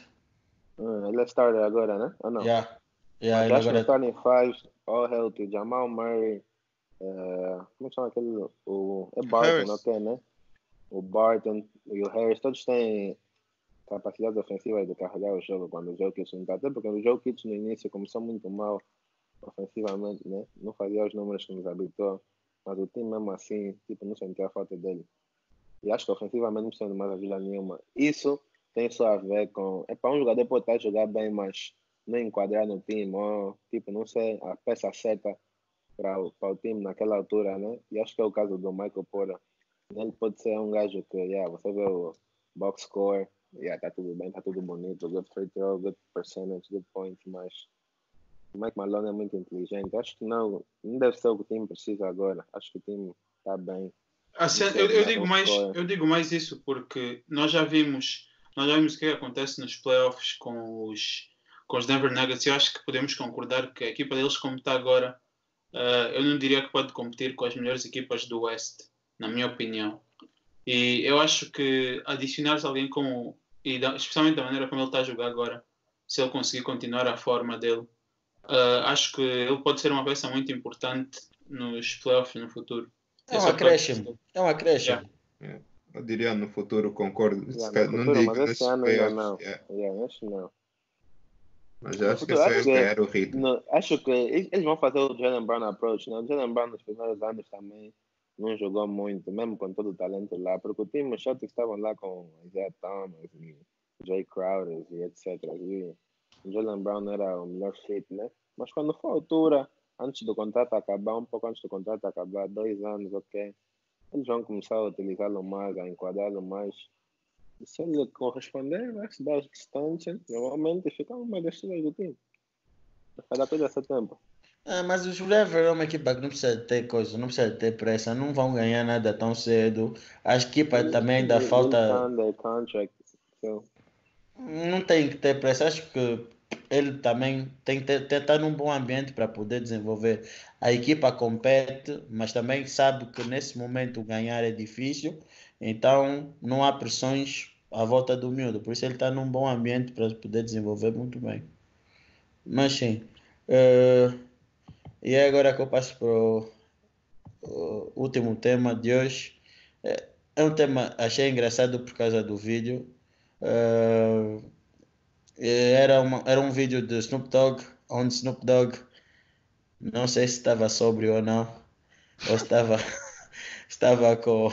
Hum, ele é starter agora, né? Ou não? Yeah. Yeah, ele agora... no starting five, all healthy, Jamal Murray, uh, como chama aquele? O, é Barton, Harris. ok, né? O Barton e o Harris, todos têm capacidade ofensiva de carregar o jogo quando o Jokic não está. Até porque o Jokic no início começou muito mal ofensivamente, né? Não fazia os números que nos habitou, mas o time mesmo assim, tipo, não sentia a falta dele. E acho que ofensivamente não precisa mais ajuda nenhuma. Isso tem só a ver com. É para um jogador pode estar jogar bem, mas não enquadrar no time, ou, tipo, não ser a peça certa para o, para o time naquela altura, né? E acho que é o caso do Michael Porter. Ele pode ser um gajo que, yeah, você vê o box score, yeah, tá tudo bem, tá tudo bonito, good free throw, good percentage, good points, mas o Mike Malone é muito inteligente. Acho que não, não deve ser o que o time precisa agora. Acho que o time está bem. Assim, eu, eu digo mais, eu digo mais isso porque nós já vimos, nós já vimos o que acontece nos playoffs com os, com os Denver Nuggets. Eu acho que podemos concordar que a equipa deles, como está agora, uh, eu não diria que pode competir com as melhores equipas do West, na minha opinião. E eu acho que adicionar alguém como, e da, especialmente da maneira como ele está a jogar agora, se ele conseguir continuar a forma dele, uh, acho que ele pode ser uma peça muito importante nos playoffs no futuro. É um acréscimo. É um acréscimo. Yeah. Eu diria no futuro, concordo. Yeah, no não futuro, digo mas esse ano ainda não. yeah. Yeah, acho não. Mas eu acho que futuro, é só acho eles que- ganhar o ritmo. Não, acho que eles eles vão fazer o Jalen Brown approach. Né? O Jalen Brown nos primeiros anos também não jogou muito, mesmo com todo o talento lá, porque o time, os Celtics estavam lá com Isaiah Thomas e Jay Crowder e etc. E o Jalen Brown era o melhor fit, né? Mas quando for a altura, antes do contrato acabar, um pouco antes do contrato acabar, dois anos, ok, eles vão começar a utilizá-lo mais, a enquadrá-lo mais. E se ele corresponder, vai se dar as distâncias, normalmente fica uma das estrelas do time. Cada coisa a seu tempo. Ah, mas os Denver é uma equipa que não precisa ter coisa, não precisa ter pressa, não vão ganhar nada tão cedo. A equipa também ainda Eles falta. under contract, so, Não tem que ter pressa. Acho que ele também tem que ter, estar num bom ambiente para poder desenvolver. A equipa compete, mas também sabe que nesse momento ganhar é difícil, então não há pressões à volta do miúdo. Por isso ele está num bom ambiente para poder desenvolver muito bem. Mas sim. eh, e é agora que eu passo para o o último tema de hoje. É, é um tema, achei engraçado por causa do vídeo. Eh, era, uma, era um vídeo de Snoop Dogg, onde Snoop Dogg, não sei se estava sóbrio ou não, ou estava, estava com,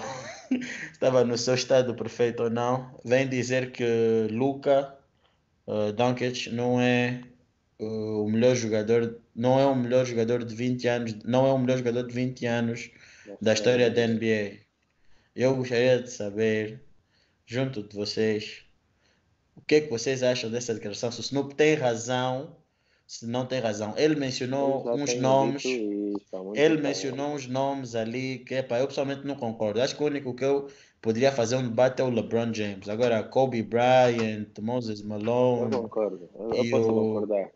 estava no seu estado perfeito ou não, vem dizer que Luka uh, Doncic não é uh, o melhor jogador, não é o melhor jogador de 20 anos, não é o melhor jogador de 20 anos da história da NBA. Eu gostaria de saber, junto de vocês, o que é que vocês acham dessa declaração? Se o Snoop tem razão se não tem razão. Ele mencionou Eu uns nomes. isso muito Ele mencionou uns nomes ali que, eu pessoalmente não concordo. Acho que o único que eu poderia fazer um debate é o LeBron James. Agora, Kobe Bryant, Moses Eu Malone. concordo. Eu, eu posso o- concordar.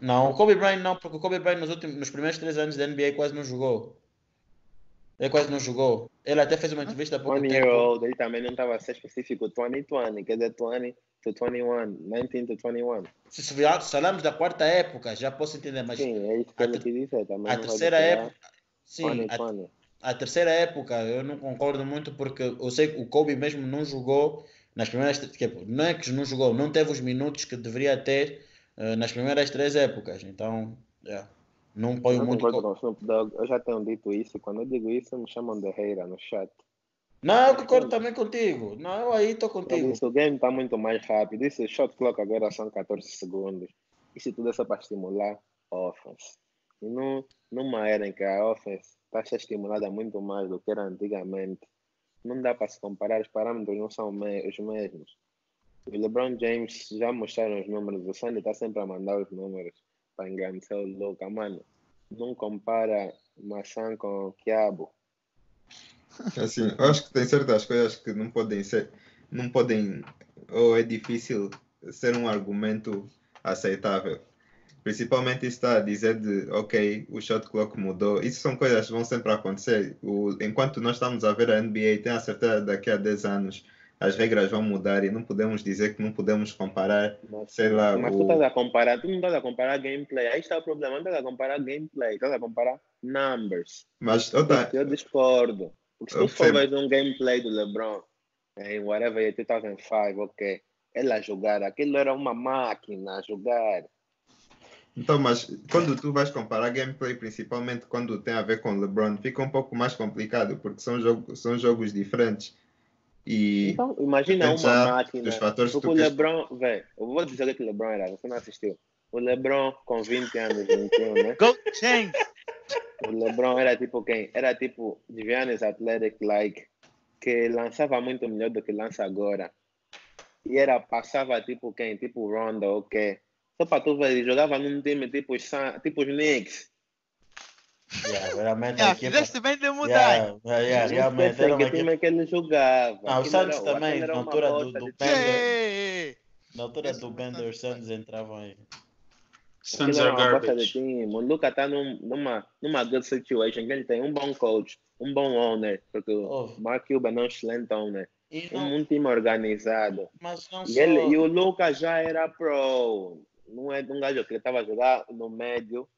Não, o Kobe Bryant não, porque o Kobe Bryant nos, últimos, nos primeiros três anos da NBA quase não jogou. Ele quase não jogou. Ele até fez uma entrevista há pouco 20 tempo. year old, ele também não estava a ser específico 2020, quer dizer 20 to 21, 19 to 21. Se, falamos da quarta época, já posso entender, mas Sim, é isso que a ele quis dizer. Também a não terceira época. Sim, a, 2020. a terceira época eu não concordo muito porque eu sei que o Kobe mesmo não jogou nas primeiras tipo, não é que não jogou, não teve os minutos que deveria ter eh, nas primeiras três épocas. Então, yeah, não ponho muito. concordo co- com o Snoop Dogg. Eu já tenho dito isso. Quando eu digo isso, me chamam de hater no chat. Não, eu concordo também contigo. Não, eu aí estou Eu contigo. o game está muito mais rápido. Isso, shot clock agora são 14 segundos. Isso tudo é só para estimular a offense. E não, numa era em que a offense está a ser estimulada muito mais do que era antigamente, não dá para se comparar. Os parâmetros não são me- os mesmos. O LeBron James já mostraram os números. O Sandy está sempre a mandar os números para engrandecer o Luca. Mano, não compara maçã com quiabo. Assim, eu acho que tem certas coisas que não podem ser, não podem, ou é difícil ser um argumento aceitável. Principalmente está a dizer de, ok, o shot clock mudou. Isso são coisas que vão sempre acontecer. O, enquanto nós estamos a ver a NBA, tenho a certeza que daqui a 10 anos as regras vão mudar e não podemos dizer que não podemos comparar, Mas, sei lá, mas o... tu estás a comparar, tu não estás a comparar gameplay. Aí está o problema, não estás a comparar gameplay, estás a comparar numbers. Mas, outra, Eu discordo. Porque se tu for ver um gameplay do LeBron em whatever year 2005, ok, ele a jogar, aquilo era uma máquina a jogar. Então, mas quando tu vais comparar gameplay, principalmente quando tem a ver com LeBron, fica um pouco mais complicado, porque são, jogo, são jogos diferentes. E Então, imagina uma máquina. dos fatores que Porque o LeBron, velho, eu vou dizer o que o LeBron era, você não assistiu. O LeBron com 20 anos, 21, né? Go James! O LeBron era tipo quem? Era tipo Giannis Athletic like, que lançava muito melhor do que lança agora. E era, passava tipo quem? Tipo Rondo, ok. Só para tu ver, ele jogava num time tipo, os tipo os Knicks. Yeah, realmente a Ah, equipa. fizeste bem de mudar. Yeah, yeah, Não realmente sei era uma que equipa. time que ele jogava. Ah, o Santos era- também, na altura do- do de Bender. Na altura do Bender, os. Suns entravam aí. Suns uma bosta de garbage. time. O Luca está num, numa, numa good situation, que ele tem um bom coach, um bom owner, porque Oh. o Mark Cuban é um excelente owner. Não, um time organizado. mas não E, só. ele, e o Lucas já era pro. Não é de um gajo que estava a jogar no médio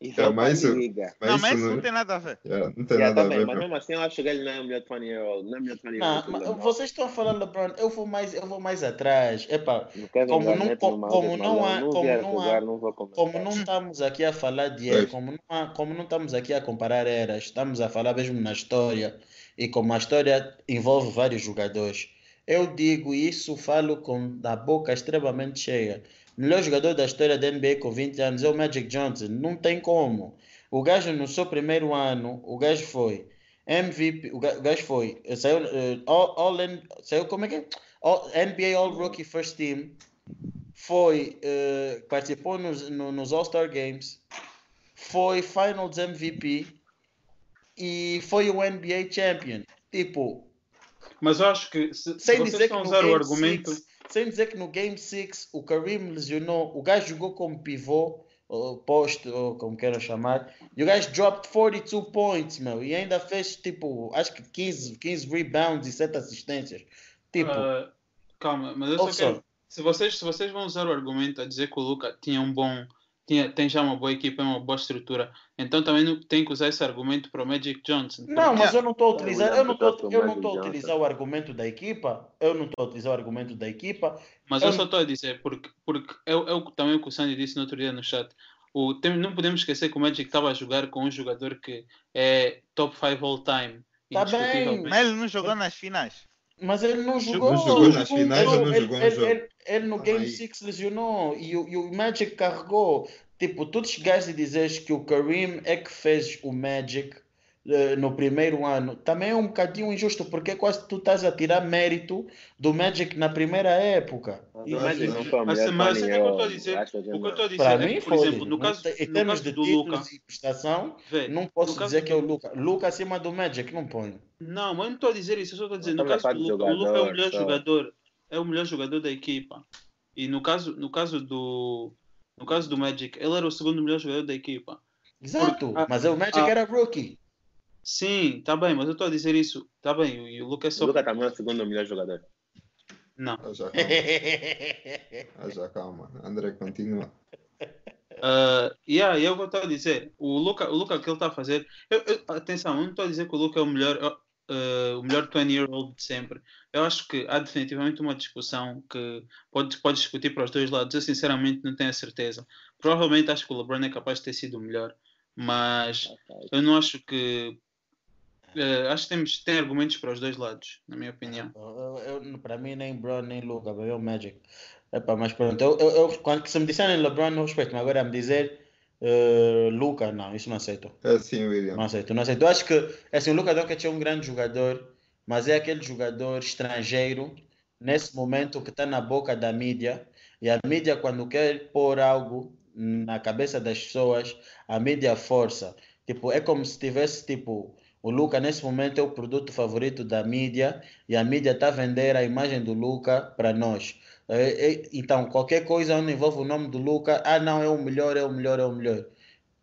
e É, mas isso- liga. Mas Não, isso mas isso não, não tem nada a ver. yeah, não tem Yeah, nada a também, ver. mas mesmo assim eu acho que ele não é o melhor 20 year old. Não é o melhor 20 year Não, old. vocês estão a falar LeBron, eu vou mais, eu vou mais atrás. Kevin como não- como- como não há- não como não jogar, há- não como não estamos aqui a falar de era, Pois. como não, há- como não estamos aqui a comparar eras, estamos a falar mesmo na história. E como a história envolve vários jogadores, eu digo isso, falo com a boca extremamente cheia. Melhor jogador da história da NBA com 20 anos é o Magic Johnson. Não tem como. O gajo no seu primeiro ano, o gajo foi MVP, o ga- o gajo foi, saiu, eh, all, all saiu como é que é? All- NBA All Rookie First Team, foi, eh, participou nos, no- nos All-Star Games, foi Finals MVP e foi o NBA Champion. Tipo, Mas eu acho que se, se sem vocês dizer, que estão a usar o argumento. six, sem dizer que no Game 6 o Kareem lesionou, o gajo jogou como pivô, ou posto, ou como queiram chamar, e o gajo dropped 42 points, meu, e ainda fez tipo, acho que 15, 15 rebounds e 7 assistências. Tipo, ah, calma, mas eu só quero. Se vocês, se vocês vão usar o argumento a dizer que o Luca tinha um bom. Tinha, tem já uma boa equipa, uma boa estrutura, então também não tem que usar esse argumento para o Magic Johnson. Não, mas eu não estou a utilizar, eu não estou, eu não estou a utilizar o argumento da equipa, eu não estou a utilizar o argumento da equipa. Mas Eu eu só estou a dizer, porque, porque é, é o que também o que o Sandy disse no outro dia no chat. O, tem- não podemos esquecer que o Magic estava a jogar com um jogador que é top 5 all time. Tá bem. Mas ele não jogou nas finais. Mas ele não jogou. Não jogou nas Ele- finais ou não jogou ele, jogo? ele- ele no Calma Game aí. 6 lesionou e, o- e o Magic carregou. Tipo, tu chegaste e dizes que o Kareem é que fez o Magic no primeiro ano. Também é um bocadinho injusto, porque quase tu estás a tirar mérito do Magic na primeira época. Mas E- foi o Mas- é que eu tô a dizer, O que eu estou a dizer Para é mim que, por foi. exemplo, no caso, em no termos caso de do Luca, e prestação, vê, não posso no dizer que é o Luca. Luca acima do Magic, não ponho. Não, mas eu não estou a dizer isso, eu só estou a dizer, no a caso do Luca, o Luca é o melhor só. jogador, é o melhor jogador da equipa. E no caso, no caso do no caso do Magic, ele era o segundo melhor jogador da equipa. Exato, Ah, mas o Magic ah. era rookie. Sim, tá bem, mas eu estou a dizer isso. Tá bem, e o Luca é O só. Luca também é o segundo melhor jogador. Não. Ah, já calma. Ah, já calma. André, continua. Uh, yeah, e é o que eu estou a dizer. O Luca, o Luca que ele está a fazer. eu- eu- atenção, eu não estou a dizer que o Luca é o melhor, uh, o melhor 20-year-old de sempre. Eu acho que há definitivamente uma discussão que pode, pode discutir para os dois lados. Eu sinceramente não tenho a certeza. Provavelmente acho que o LeBron é capaz de ter sido o melhor, mas eu não acho que. Uh, acho que temos, tem argumentos para os dois lados, na minha opinião. Eu, eu- para mim, nem Brown nem Luca, para mim é o Magic. Epá, mas pronto, eu, eu, eu- quando se me disserem LeBron, eu respeito, mas agora me dizer eh, Luca, não, isso não aceito. É assim, William. Não aceito, não aceito. Eu acho que assim, o Luca Doncic é um grande jogador, mas é aquele jogador estrangeiro nesse momento que está na boca da mídia e a mídia quando quer pôr algo na cabeça das pessoas, a mídia força. Tipo, é como se tivesse tipo o Luca nesse momento é o produto favorito da mídia e a mídia está a vender a imagem do Luca para nós. É, é, então, qualquer coisa onde envolve o nome do Luca, ah não, é o melhor, é o melhor, é o melhor.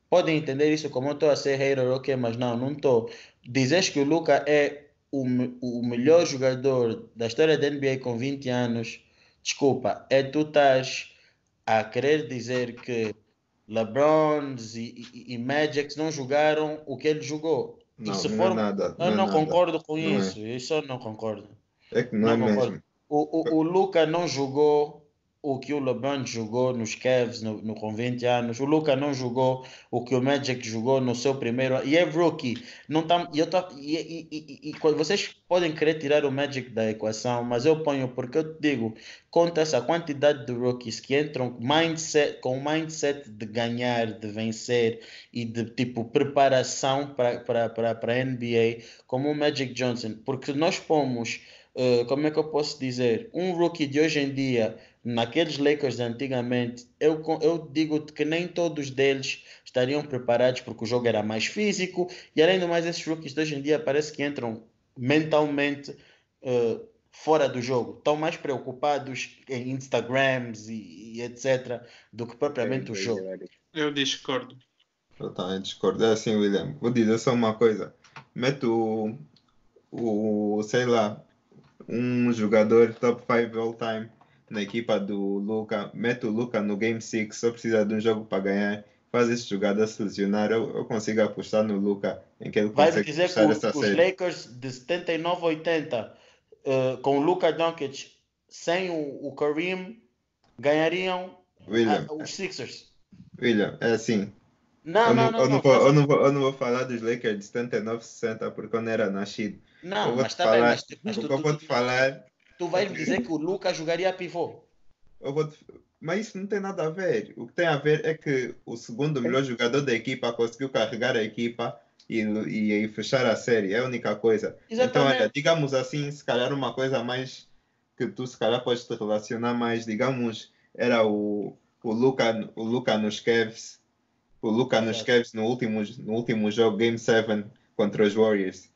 Podem entender isso como eu estou a ser hater, ok, mas não, não estou. Dizes que o Luca é o, o melhor jogador da história da NBA com 20 anos, desculpa, é tu estás a querer dizer que LeBrons e, e, e Magics não jogaram o que ele jogou. Não, não for- é nada. Eu é não nada. concordo com Não é. isso, isso eu não concordo. É que não, é Não concordo. mesmo. O, o, o Luca não jogou o que o LeBron jogou nos Cavs no, no, com 20 anos. O Luca não jogou o que o Magic jogou no seu primeiro. E é rookie. Não tá, e, eu tô, e, e, e, e vocês podem querer tirar o Magic da equação, mas eu ponho porque eu te digo, conta-se a quantidade de rookies que entram mindset, com o mindset de ganhar, de vencer e de tipo preparação para a NBA, como o Magic Johnson. Porque nós pomos Uh, como é que eu posso dizer? Um rookie de hoje em dia, naqueles Lakers de antigamente, eu, eu digo que nem todos deles estariam preparados porque o jogo era mais físico e além do mais, esses rookies de hoje em dia parece que entram mentalmente uh, fora do jogo, estão mais preocupados em Instagrams e, e etc. do que propriamente o jogo. Eu discordo. Eu também discordo. É assim, William. Vou dizer só uma coisa. Mete o, o sei lá, um jogador top 5 all time na equipa do Luca. Mete o Luca no Game 6, só precisa de um jogo para ganhar. Faz esse jogador se lesionar. Eu, eu consigo apostar no Luca em que ele Vai consegue dizer que puxar o- essa os série. Lakers de 79-80 uh, com o Luka Doncic sem o, o Kareem ganhariam William, ah, os Sixers. William, é assim. Não, eu, não, não, eu, não não, vou, eu, não vou, eu não vou falar dos Lakers de 79, 60 porque eu não era nascido. não, eu vou mas te bem, falar, mas, mas o tu, que eu tu, vou te falar tu vais me dizer que o Luca jogaria pivô. Te- Mas isso não tem nada a ver. O que tem a ver é que o segundo melhor jogador da equipa conseguiu carregar a equipa e, e, e fechar a série. É a única coisa. Então, Exatamente. olha, digamos assim, se calhar uma coisa mais que tu se calhar podes te relacionar mais, digamos, era o, o, Luca, o Luca nos Cavs. O Luca nos. Cavs no último, no último jogo, Game 7 contra os Warriors.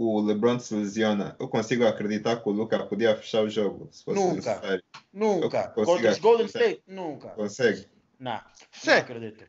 O LeBron se lesiona. Eu consigo acreditar que o Luca podia fechar o jogo, se fosse Nunca. necessário. Nunca. Contra os Golden. State? Nunca. Consegue. Não, não Sé. acredito.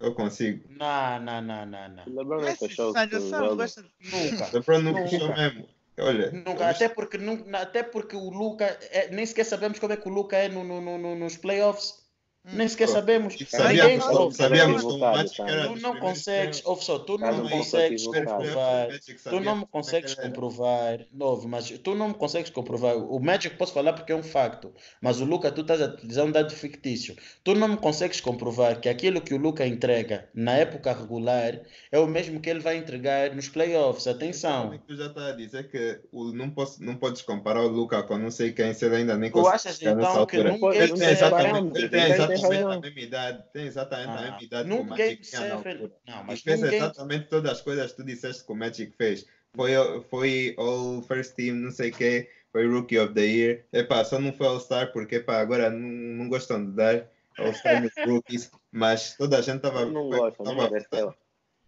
Eu consigo. Não, não, não, não, não. O LeBron não fechou o jogo. gosta. Nunca. LeBron não Nunca. fechou mesmo. Olha, Nunca, até porque, nu- até porque o Luca, é, nem sequer sabemos como é que o Luca é no, no- no- nos playoffs. Nem sequer sabemos. E Ninguém soube. era Tu não consegues, ouve só, tu não consegues comprovar. Tu não me consegues comprovar, novo, mas tu não me consegues comprovar. O Magic posso falar porque é um facto, mas o Luca, tu estás a utilizar um dado fictício. Tu não me consegues comprovar que aquilo que o Luca entrega na época regular é o mesmo que ele vai entregar nos playoffs. Atenção. tu já está a dizer que o, não, posso, não podes comparar o Luca com não sei quem, se ele ainda nem Tu conseguiu achas então que num Ele tem tem exatamente, tem a mesma idade, tem exatamente a Ah, mesma idade que o Magic tinha 7, altura. não, E mas fez game exatamente todas as coisas que tu disseste que o Magic fez. Foi, foi All First Team, não sei o quê, foi Rookie of the Year. Epá, só não foi All-Star porque epá, agora não, não gostam de dar All-Star nos rookies, mas toda a gente estava. Não gosto, não mereceu.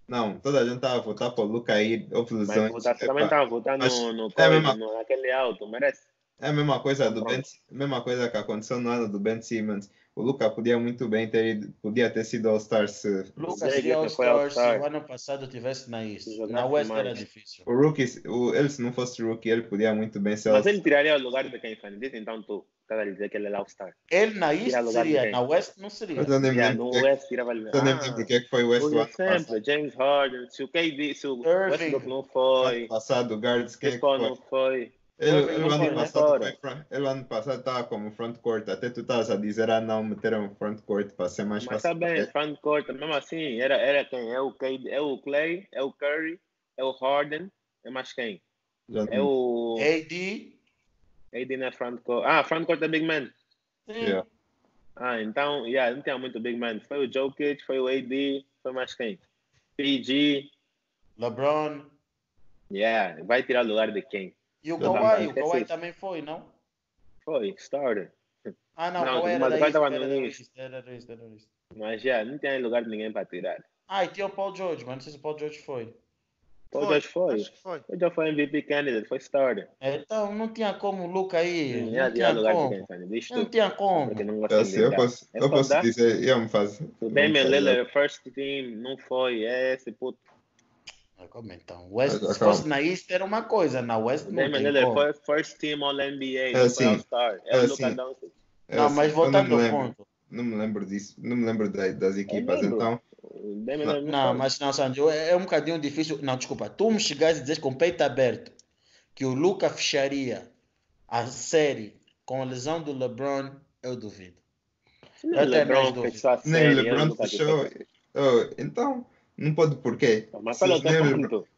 Não, toda a gente estava a votar para o Luca ir, houve Mas lesões. votar, epá. também estava a votar mas no, no, é a mesma- no naquele alto, merece. É a mesma coisa do. Ben, mesma coisa que aconteceu no ano do Ben Simmons. O Luca podia muito bem ter ido, podia ter sido All-Star se Lucas Zé seria All-Star se o ano passado tivesse na East. Na West era mais. difícil. o rookie, o, ele se não fosse rookie, ele podia muito bem ser Mas ele tiraria o lugar de quem, Fanny? Diz então tu, estás a dizer que ele é All-Star. Ele na East seria, na West não seria. Mas eu nem Yeah, lembro no porque- West tirava ele. eu nem lembro porque é que foi o West por exemplo. James Harden, se o KD, se o. Westbrook não Ano foi, passado, o Guards, quem é foi? não foi. Ele, Irving ele não ano né? passado ele ano passado estava como front court, até tu estavas a dizer, ah não, meteram front court para ser mais Mas fácil. está bem, front court, mesmo assim, era, era quem? É o, KD, é o Clay, é o Curry, é o Harden, é mais quem? Já É o AD. AD na front court. Ah, front court é Big Man. Sim. Yeah. Ah, então, yeah, não tinha muito Big Man. Foi o Jokic, foi o AD, foi mais quem? PG, LeBron. yeah, vai tirar o lugar de quem? E o Kawhi. também, O Kawhi também foi, não? Foi, starter. Ah, não. Não, era mas no da East. Mas já, não tinha lugar de ninguém para tirar. Ah, e tinha o Paul George, mas não sei se o Paul George foi. O George foi. Acho que foi. George foi MVP candidate, foi starter. Então não tinha como o Luca aí. Não tinha lugar de como. quem, Fanny? Diz Não tinha como. Porque não Eu, de sei, eu posso, É eu posso dizer, eu me faço. O Damian Lillard, first team, não foi. É esse puto. Ah, Como então? West, Mas, se fosse na East era uma coisa, na West O não tem como. foi first team All NBA, É não assim, All-Star. É é o Luka assim. É Não, mas voltando não ao ponto. Não me lembro disso, não me lembro da- das equipas, então. O Não, foi. mas não, Sandro, é é um bocadinho difícil. Não, desculpa. Tu me chegaste a dizer com o peito aberto que o Luca fecharia a série com a lesão do LeBron, eu duvido. Se nem Eu o LeBron fechou a Nem série, o ele LeBron fechou. Oh, então, não pode porquê. Mas é o teu ponto?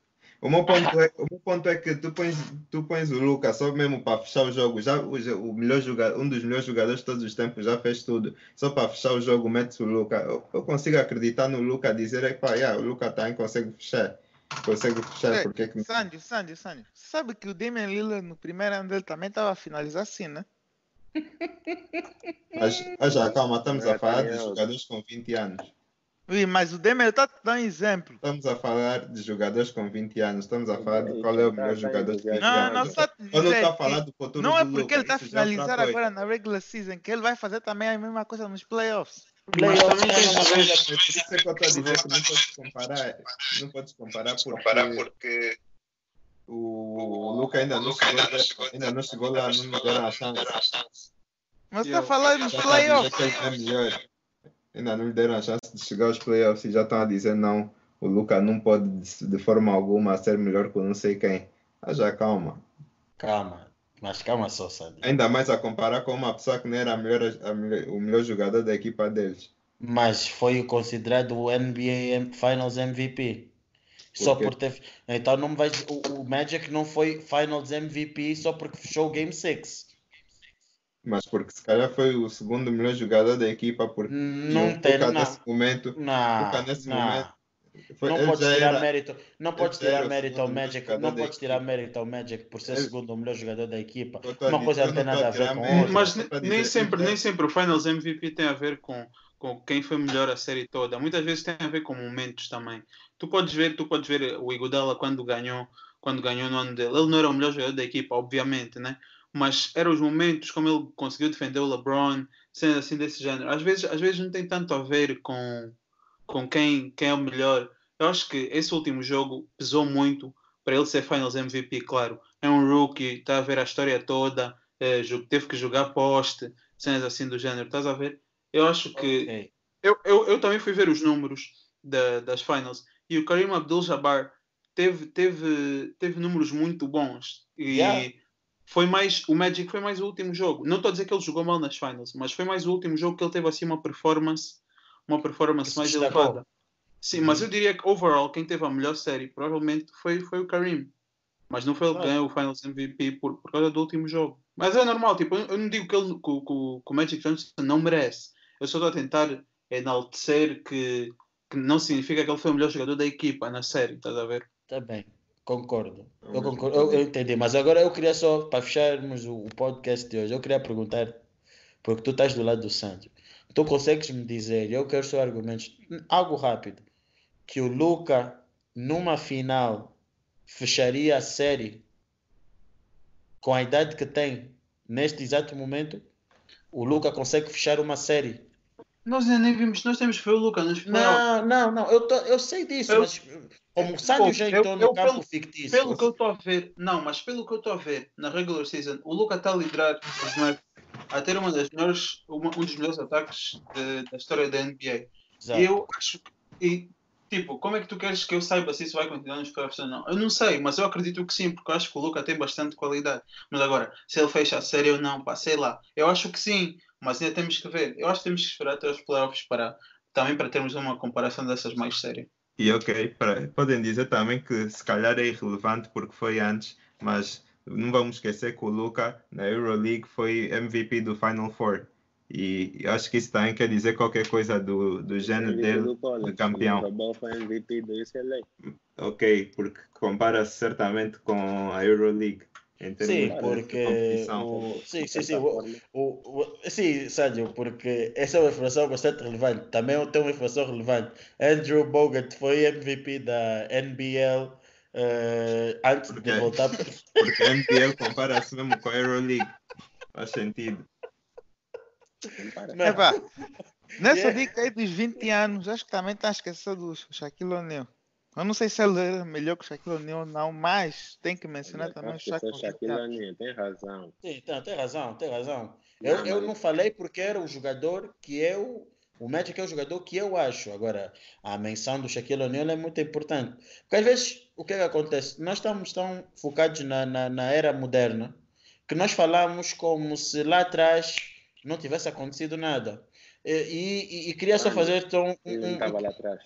O meu ponto é, o meu ponto é que tu pões, tu pões o Lucas só mesmo para fechar o jogo. Já, o, o melhor jogador, um dos melhores jogadores de todos os tempos já fez tudo. Só para fechar o jogo, metes o Lucas. Eu, eu consigo acreditar no Lucas, dizer é pá, yeah, o Lucas também consegue fechar. Consegue fechar, É, porque é que Sandy, Sandy, Sandy. Sabe que o Damian Lillard no primeiro ano dele também estava a finalizar assim, né? Mas, mas já, calma, estamos a falar tá de jogadores com 20 anos. Ui, mas o Damian está a dar um exemplo. Estamos a falar de jogadores com 20 anos. Estamos a falar de qual é o Tá, melhor tá jogador de 20 entusiasmado. Não, não anos. está a não dizer falar do futuro Não é porque ele está a finalizar agora na regular season que ele vai fazer também a mesma coisa nos playoffs. Mas Playoffs também é uma coisa- É que eu estou a dizer que não podes comparar. Não podes comparar porque, o Luca ainda não chegou, ainda não chegou lá, não me deram a chance. Mas está a falar nos playoffs. que ele é melhor. Ainda não lhe deram a chance de chegar aos playoffs e já estão a dizer não. O Luca não pode de, forma alguma ser melhor que não sei quem. Ah, já calma. Calma, mas calma só, Sandro. Ainda mais a comparar com uma pessoa que não era a melhor, a melhor- o melhor jogador da equipa deles. Mas foi considerado o NBA Finals MVP. Só Por quê? por ter. Então não me vais. O, o Magic não foi Finals MVP só porque fechou o Game 6. Mas porque se calhar foi o segundo melhor jogador da equipa, porque Não o tem. Não, nesse momento, não, nesse não. momento, foi, Não podes tirar era, mérito, não podes tirar o mérito ao Magic, não podes tirar mérito ao Magic por ser Ele- segundo melhor jogador da equipa. Uma coisa não tem não nada a ver com outra. Mas nem sempre, nem sempre o Finals MVP tem a ver com, com quem foi melhor a série toda. Muitas vezes tem a ver com momentos também. Tu podes ver, tu podes ver o Iguodala quando ganhou, quando ganhou no ano dele. Ele não era o melhor jogador da equipa, obviamente, né? Mas eram os momentos como ele conseguiu defender o LeBron, sendo assim desse género. Às vezes, às vezes não tem tanto a ver com, com quem, quem é o melhor. Eu acho que esse último jogo pesou muito para ele ser Finals MVP, claro. É um rookie, está a ver a história toda, jo- teve que jogar poste, cenas assim do género, estás a ver? Eu acho que. Ok. Eu, eu, eu também fui ver os números da, das finals e o Karim Abdul-Jabbar teve, teve, teve números muito bons. E Yeah. Foi mais. O Magic foi mais o último jogo. Não estou a dizer que ele jogou mal nas finals, mas foi mais o último jogo que ele teve assim uma performance, uma performance mais destacou. elevada. Sim, mas eu diria que overall quem teve a melhor série provavelmente foi, foi o Karim. Mas não foi ele que ganhou o Finals MVP por, por causa do último jogo. Mas é normal, tipo, eu não digo que, ele, que, o- que, que o Magic Johnson não merece. Eu só estou a tentar enaltecer que, que não significa que ele foi o melhor jogador da equipa na série, estás a ver? Tá bem. Concordo. Eu Eu concordo, eu, eu entendi, mas agora eu queria só, para fecharmos o, o podcast de hoje, eu queria perguntar, porque tu estás do lado do Santos, tu consegues me dizer, eu quero só argumentos, algo rápido, que o Luca, numa final, fecharia a série com a idade que tem, neste exato momento, o Luca consegue fechar uma série. Nós nem vimos, nós temos que ver o Luca playoffs. Não, não, não, eu, tô, eu sei disso, Eu- mas como o Sádio já eu- entrou no campo pelo- fictício. Pelo que eu estou a ver, não, mas pelo que eu estou a ver na regular season, o Luca está a liderar os a ter uma das melhores, uma- um dos melhores ataques de- da história da NBA. Exato. E eu acho que, e, tipo, como é que tu queres que eu saiba se isso vai continuar nos playoffs ou não? Eu não sei, mas eu acredito que sim, porque eu acho que o Luca tem bastante qualidade. Mas agora, se ele fecha a série ou não, pá, sei lá. Eu acho que sim, mas ainda temos que ver. Eu acho que temos que esperar até os playoffs para, também para termos uma comparação dessas mais séria. E ok, pra- podem dizer também que se calhar é irrelevante porque foi antes, mas não vamos esquecer que o Luca na Euroleague foi MVP do Final Four. E acho que isso também quer dizer qualquer coisa do, do género MVP dele. do college, de campeão. O foi MVP do UCLA. Ok, porque compara-se certamente com a Euroleague Sim, de porque competição. o, sim, sim, sim, certa o, o, o- sim, Sádio, porque essa é uma informação bastante relevante. Também tem uma informação relevante. Andrew Bogut foi MVP da NBL eh, antes Por de quê? voltar. Porque a NBL compara-se mesmo com a Euroleague. Faz sentido. Epá, nessa Yeah. dica aí dos 20 anos, acho que também está esquecendo do Shaquille O'Neal. Eu não sei se ele era melhor que o Shaquille O'Neal ou não, mas tem que mencionar também o que Shaq. foi com 20 Shaquille. O'Neal, tem razão. Sim, tem, tem razão, tem razão. Eu, Não, eu mas- não falei porque era o jogador que eu. O Magic é o jogador que eu acho. Agora, a menção do Shaquille O'Neal é muito importante. Porque às vezes, o que é que acontece? Nós estamos tão focados na, na, na era moderna que nós falamos como se lá atrás não tivesse acontecido nada. E, e, e queria só Ah, fazer então, um, Ele não um- estava lá atrás.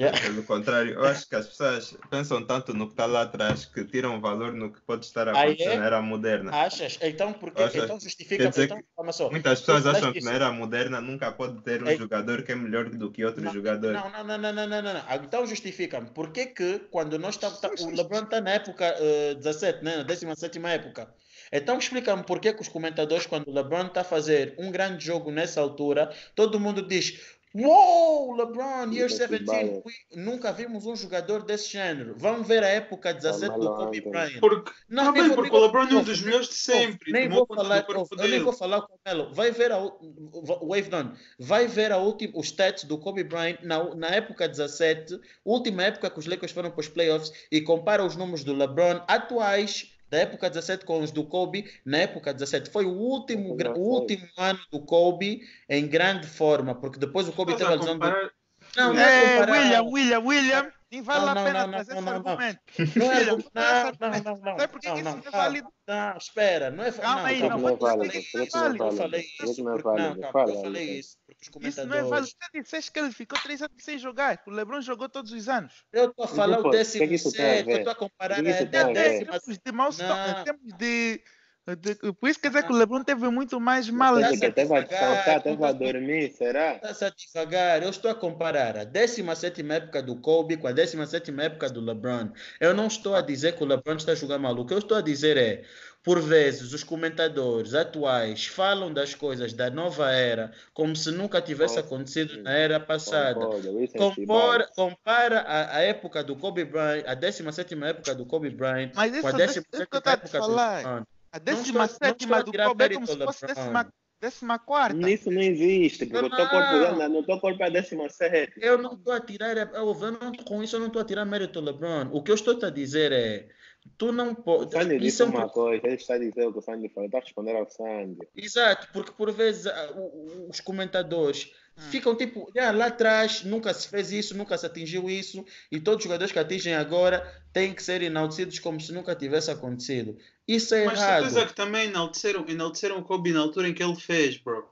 Yeah. Pelo contrário, eu acho que as pessoas pensam tanto no que está lá atrás que tiram valor no que pode estar a Ah, é? na era moderna. Achas? Então, porque, Achas? então justifica. Então. Muitas pessoas acham que na era moderna nunca pode ter um Ei. jogador que é melhor do que outro Não, jogador. Não, não, não, não, não, não, não. Então justifica-me. Por que que quando nós estamos... o LeBron está na época eh, 17, né? na 17 época. Então explica-me por que que os comentadores, quando o LeBron está a fazer um grande jogo nessa altura, todo mundo diz Uou, LeBron, year Defensive 17, bias. we- nunca vimos um jogador desse género. Vamos ver a época 17 do Carmelo Kobe. Bryant. Porque, Não, tá nem bem, porque o LeBron é um dos melhores de sempre. nem vou do falar, eu nem vou falar com ela. Vai ver a, Wave Down. Vai ver a última, os stats do Kobe Bryant na, na época 17, última época que os Lakers foram para os playoffs e compara os números do LeBron atuais da época 17 com os do Kobe na época 17. Foi o último, o 16. último ano do Kobe em grande forma, porque depois o Kobe teve a lesão do... Não, não é comparar. William, William, William, nem vale Não, a não, pena não, não, trazer não, esse não, não. argumento. Não é não é Não, não, não, não. Sabe por que não, isso não, não é calma. válido? Não, espera, não é Calma não, aí, calma. não, Não é dizer válido. isso não é não é válido. Eu válido? falei isso, não é não, válido? calma, eu falei isso, porque os Isso não é comentadores. válido. Você disseste que ele ficou três anos sem jogar. O LeBron jogou todos os anos. Eu estou a falar o é décimo sétimo, eu estou a comparar O que é que a isso tem a ver? Em décima termos de milestone, Não. de, de- Por isso quer dizer que o LeBron teve muito mais que Tá teve a devagar, descansar, teve a tudo- dormir, será? Está devagar. Eu estou a comparar a 17 época do Kobe com a 17 época do LeBron. Eu não estou a dizer que o LeBron está a jogar maluco. O que eu estou a dizer é, por vezes, os comentadores atuais falam das coisas da nova era como se nunca tivesse Oh, acontecido sim. na era passada. Concordo, isso é Compara, chibata. compara a, a época do Kobe Bryant, a 17 época do Kobe Bryant Mas com a é 17 isso que eu estou a te época do. LeBron. A Não estou- não estou 17 a do Kobe é como se fosse décima, décima quarta. Isso não existe, porque o teu corpo, Não. no teu corpo é 17. Eu não estou a tirar, eu, eu não, com isso eu não estou a tirar mérito ao LeBron. O que eu estou a dizer é, tu não O pode. Sandy Isso disse é um uma coisa, ele está a dizer o que o Sandy falou, está a responder ao Sandy. Exato, porque por vezes ah, os comentadores Hum. ficam tipo, "Ah, lá atrás nunca se fez isso, nunca se atingiu isso, e todos os jogadores que atingem agora têm que ser enaltecidos como se nunca tivesse acontecido. Isso é Mas errado. certeza que também enalteceram, enalteceram o Kobe na altura em que ele fez, bro.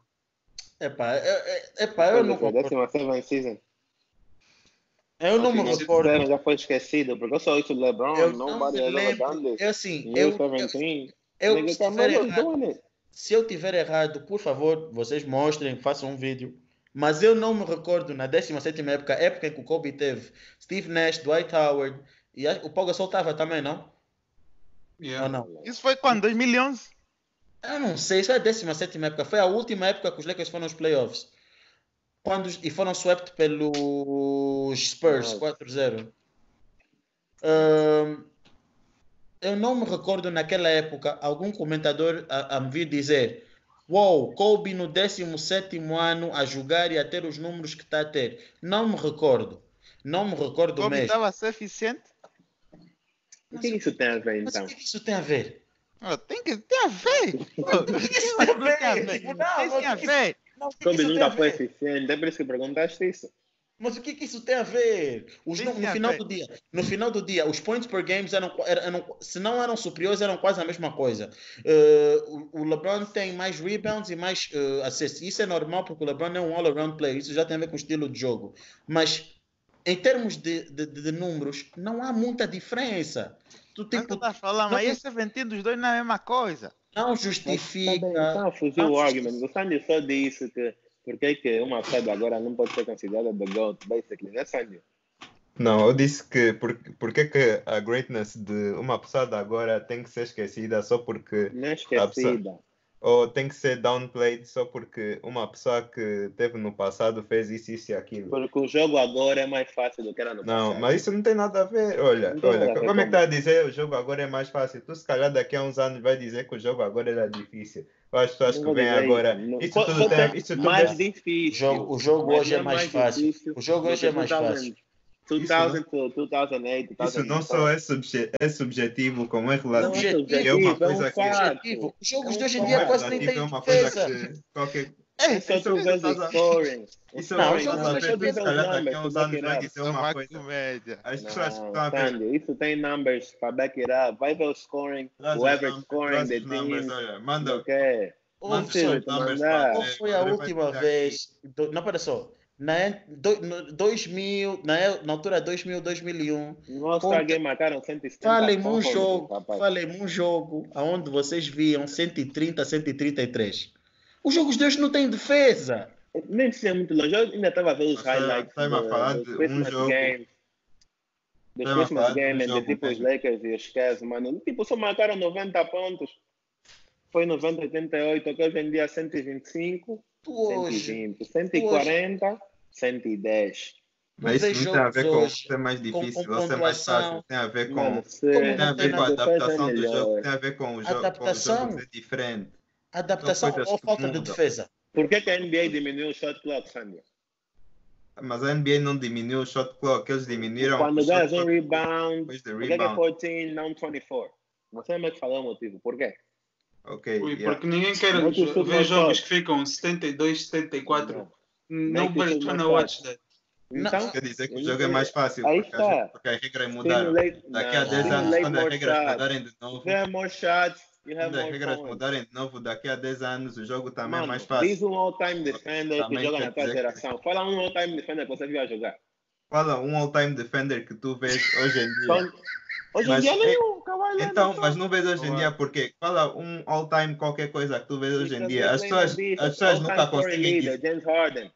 Epá, é- é- epá, eu não foi a concordo. 17 season. Eu não me recordo. Disseram, já foi esquecido, porque eu só isso LeBron, Eu não nobody me lembro. É assim, eu, eu, 17, eu, se tiver Carmelo's errado. Se eu tiver errado, por favor, vocês mostrem, façam um vídeo. Mas eu não me recordo na 17 época, época em que o Kobe teve Steve Nash, Dwight Howard E a- o Pau Gasol estava também, não? Yeah. Ou não? Isso foi quando? 2011? Eu não sei, isso é a 17 época. Foi a última época que os Lakers foram aos playoffs. Quando, e foram swept pelos Spurs, Nossa. 4-0. Ahn, eu não me recordo naquela época algum comentador a, a me vir dizer Uou, Kobe no 17 ano a jogar e a ter os números que está a ter. Não me recordo. Não me recordo Kobe mesmo. estava a ser eficiente? O que isso tem a ver Mas então? o que isso tem a ver? Oh, tem que ter a ver. O que isso tem a ver? tem a ver. Não, Tem que isso- ver. não, o que Kobe isso tem nunca a foi ver? eficiente, é por isso que perguntaste isso. Mas o que, que isso tem a ver? Os, Tem no, que no final ver. do dia, no final do dia, os points per games eram, eram, eram- se não eram superiores, eram quase a mesma coisa. Eh, o, o LeBron tem mais rebounds e mais eh, assists. Isso é normal porque o LeBron é um all-around player. Isso já tem a ver com o estilo de jogo. Mas em termos de, de, de- de números, não há muita diferença. Tu tu tipo, tá falando, não- mas esse 17 dos dois não é a mesma coisa. Não Mas justifica. tá bem, então fugiu não o argument. O Sandy só disse que por que que uma pessoa agora não pode ser considerada the GOAT, basically, né, Sandy? Não, eu disse que por, por que que a greatness de uma pessoa agora tem que ser esquecida só porque Não é esquecida. Ou tem que ser downplayed só porque uma pessoa que teve no passado fez isso, isso e aquilo. Porque o jogo agora é mais fácil do que era no Não, passado. mas isso não tem nada a ver. Olha, Não olha, ver como é que está a dizer o jogo agora é mais fácil? Tu se calhar daqui a uns anos vai dizer que o jogo agora era difícil. As pessoas Não que vêm agora. Não. Isso tudo tem. ser Isso tudo mais é- O difícil. jogo, o jogo hoje é não mais fácil. difícil O jogo hoje é mais 2000, fácil. 2000 to 2008, Isso não 2004. só é, subje é subjetivo, como é Não é relativo. subjetivo, é uma é um coisa que-. Objetivo. Os jogos É de hoje em dia é quase nem têm é uma coisa defesa. que qualquer. É só tu vês o scoring. Isso Não, é uma coisa que se calhar daqui a uns anos vai dizer É uma coisa. comédia. As pessoas estão a isso tem numbers para back it up. Vai ver o scoring, num- scoring the team. olha, Manda, Ok. Qual foi a última vez? não, pera só. Na, do, no 2000, na, na altura 2000, 2001. No All-Star Conta- Game marcaram 170 Falem-me um jogo, um jogo onde vocês viam 130, 133. Os jogos de hoje não têm defesa. Nem precisa ir muito longe. Eu ainda estava a ver os Mas tá- highlights tá-me a falar dos de um jogo. games. Dos Tá-me a Christmas falar de games, de jogo, tipo os. Lakers e os Cavs, mano. Tipo, só marcaram 90 pontos. Foi 90, 88, que hoje em dia 125, Tu hoje, 120, 140, 110. Mas isso não tem a ver com hoje ser mais com- difícil com ou ser mais pontuação. fácil. Tem a ver com. Se Como Tem a não ver com a defesa é adaptação do jogo, tem a ver com o jogo, com o Adaptação. jogo ser diferente. adaptação ou falta de defesa? Por que, que a NBA diminuiu o shot clock, Sandy? Mas a NBA não diminuiu o shot clock, eles diminuíram Quando o shot ganhas um rebound, depois de por que, é rebound. 14, não 24? Você mesmo falou o motivo. Por quê? Ok, Ui, yeah. porque ninguém quer Não é ver jogos que ficam 72, 74. Nem que o Nobody's futebol trying to watch pode. that. Então, Quer dizer que o jogo é não- mais fácil, Aí porque, está. as, porque as regras mudaram. Daqui a não, 10 anos, quando as regras mudarem de novo, more shots, quando as regras points. mudarem de novo, daqui a 10 anos o jogo também é Mano, mais fácil. diz um all-time defender que Também joga quer na tua dizer que- geração. Fala um all-time defender que você viu a jogar. Fala um all-time defender que tu vês hoje em dia. Só- Hoje em dia é- nenhum, Kawhi Leonard Então, mas não vês hoje em dia porque fala um all-time qualquer coisa que tu vês hoje em dia. As pessoas, as pessoas nunca conseguem. James Harden.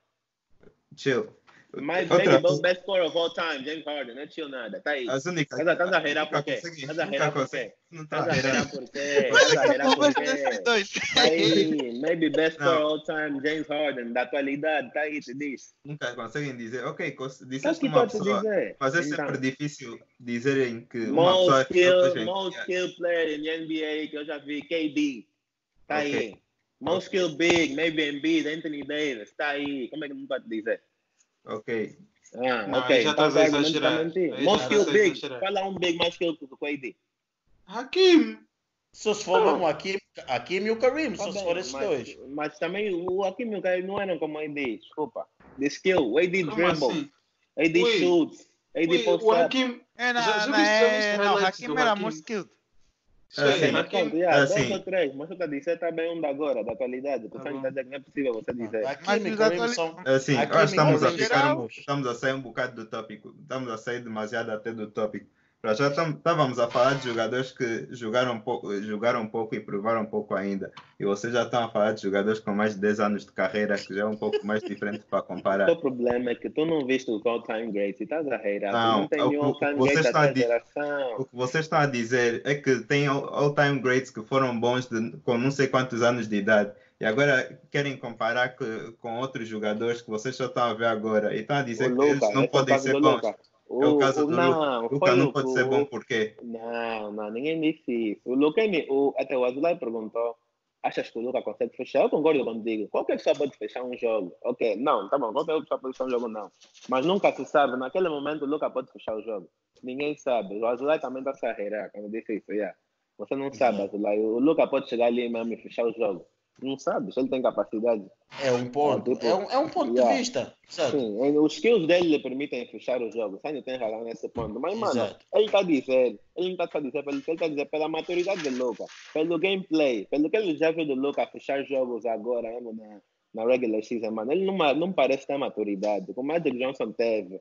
Chill. Mais Outra, best scorer of all time, James Harden. Não é chill nada. Tá aí. as únicas. Estás a- reirar nunca por quê? Estás a reirar por quê? Não Estás a reirar reirando. por quê? Estás a reirar por desses dois. Tá aí, maybe best Não. scorer all time, James Harden, da atualidade, tá aí, te diz. Nunca conseguem dizer, ok, disseste que uma pessoa. dizer? Mas é Então, sempre difícil dizerem que uma pessoa most que hoje skill, most skill player in the NBA que eu já vi, KD. Tá Ok. aí. Most skill big, maybe Embiid, Anthony Davis, tá aí. Como é que não pode dizer? Ok. Ah, Não, ok. já então estás o a exagerar. tá Most skill big. Fala um big mais skill que o KD. Hakim! Só se for mesmo Hakim, Hakim e o Karim, Tá só se bem, for esses mas, dois. mas também o Hakim e o Kyrie não eram como AD, desculpa. The skill, o AD Como dribble, assim? AD Ui. shoots, AD Ui, post o. Hakim. É, não, Já- já não, viste- já viste não, highlights Hakim era more skilled. Sei, É, sim. Mas yeah, É, dois ou três, mas você está a dizer também um da agora, da atualidade. Tu Tá que tá dizendo não é possível você dizer. Os Karim atuali- são. Assim, que estamos a ficar um, estamos a sair um bocado do tópico, estamos a sair demasiado até do tópico. Para já estávamos a falar de jogadores que jogaram pouco, jogaram pouco e provaram pouco ainda. E vocês já estão a falar de jogadores com mais de 10 anos de carreira, que já é um pouco mais diferente para comparar. O problema é que tu não viste o all-time great e estás a reirar. Não, não tem o, nenhum all-time vocês great estão a dessa di- geração. o que vocês estão a dizer é que tem all- all-time greats que foram bons de- com não sei quantos anos de idade. E agora querem comparar que- com outros jogadores que vocês só estão a ver agora. E estão a dizer O que eles não é podem ser bons. Luca. É o caso do não, Luca foi não o- pode ser bom porque Não, não, ninguém disse isso. O Luca, o, até o Azulay perguntou: achas que o Luca consegue fechar? Eu concordo contigo. Qualquer pessoa pode fechar um jogo. Ok, não, tá bom, qualquer pessoa pode fechar um jogo, não. Mas nunca se sabe. Naquele momento, o Luca pode fechar o jogo. Ninguém sabe. O Azulay também está se a reirar quando disse isso. Yeah. Você não sabe, Uhum. Azulay. O Luca pode chegar ali mesmo e fechar o jogo. Não sabe, se ele tem capacidade. É um ponto. Ah, tipo, É um, é um ponto yeah. de vista. Sabe? Sim, os skills dele lhe permitem fechar o jogo. Você ainda tem razão nesse ponto. Mas, mano, Exato. ele está a dizer, ele não está a dizer, ele está a dizer pela maturidade do Luca, pelo gameplay, pelo que ele já viu do Luca fechar jogos agora mesmo na, na regular season, mano. Ele não, não parece ter maturidade, como o Magic Johnson teve.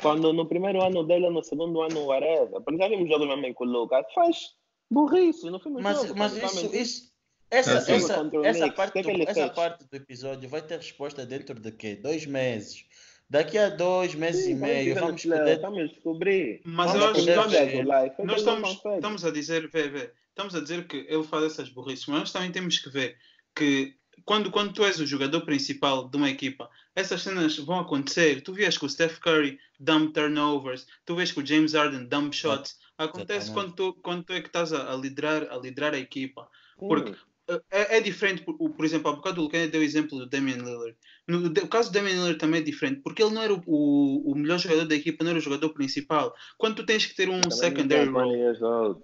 Quando no primeiro ano dele, no segundo ano, whatever. Por exemplo, vimos jogos mesmo com o Luca, faz burrice fim do Mas, jogo. mas isso, isso, essa, Assim. essa, essa, parte é do, essa parte do episódio vai ter resposta dentro de quê? Dois meses. Daqui a dois meses Sim, e meio vamos poder. Vamos descobrir. Mas Vamos eu acho poder que ver. nós, nós não estamos, estamos a dizer, vê, vê, estamos a dizer que ele faz essas burrices, mas nós também temos que ver que quando, quando tu és o jogador principal de uma equipa, essas cenas vão acontecer. Tu vês que o Steph Curry dump turnovers, tu vês que o James Harden dump shots. Acontece Exatamente. quando tu, quando tu é que estás a, a liderar, a liderar a equipa. Porque é, é diferente, por, por exemplo, há bocado o Lucas deu o exemplo do Damian Lillard. No o caso do Damian Lillard também é diferente, porque ele não era o, o, o melhor jogador da equipa, não era o jogador principal. Quando tu tens que ter um Também secondary role, 20 years old.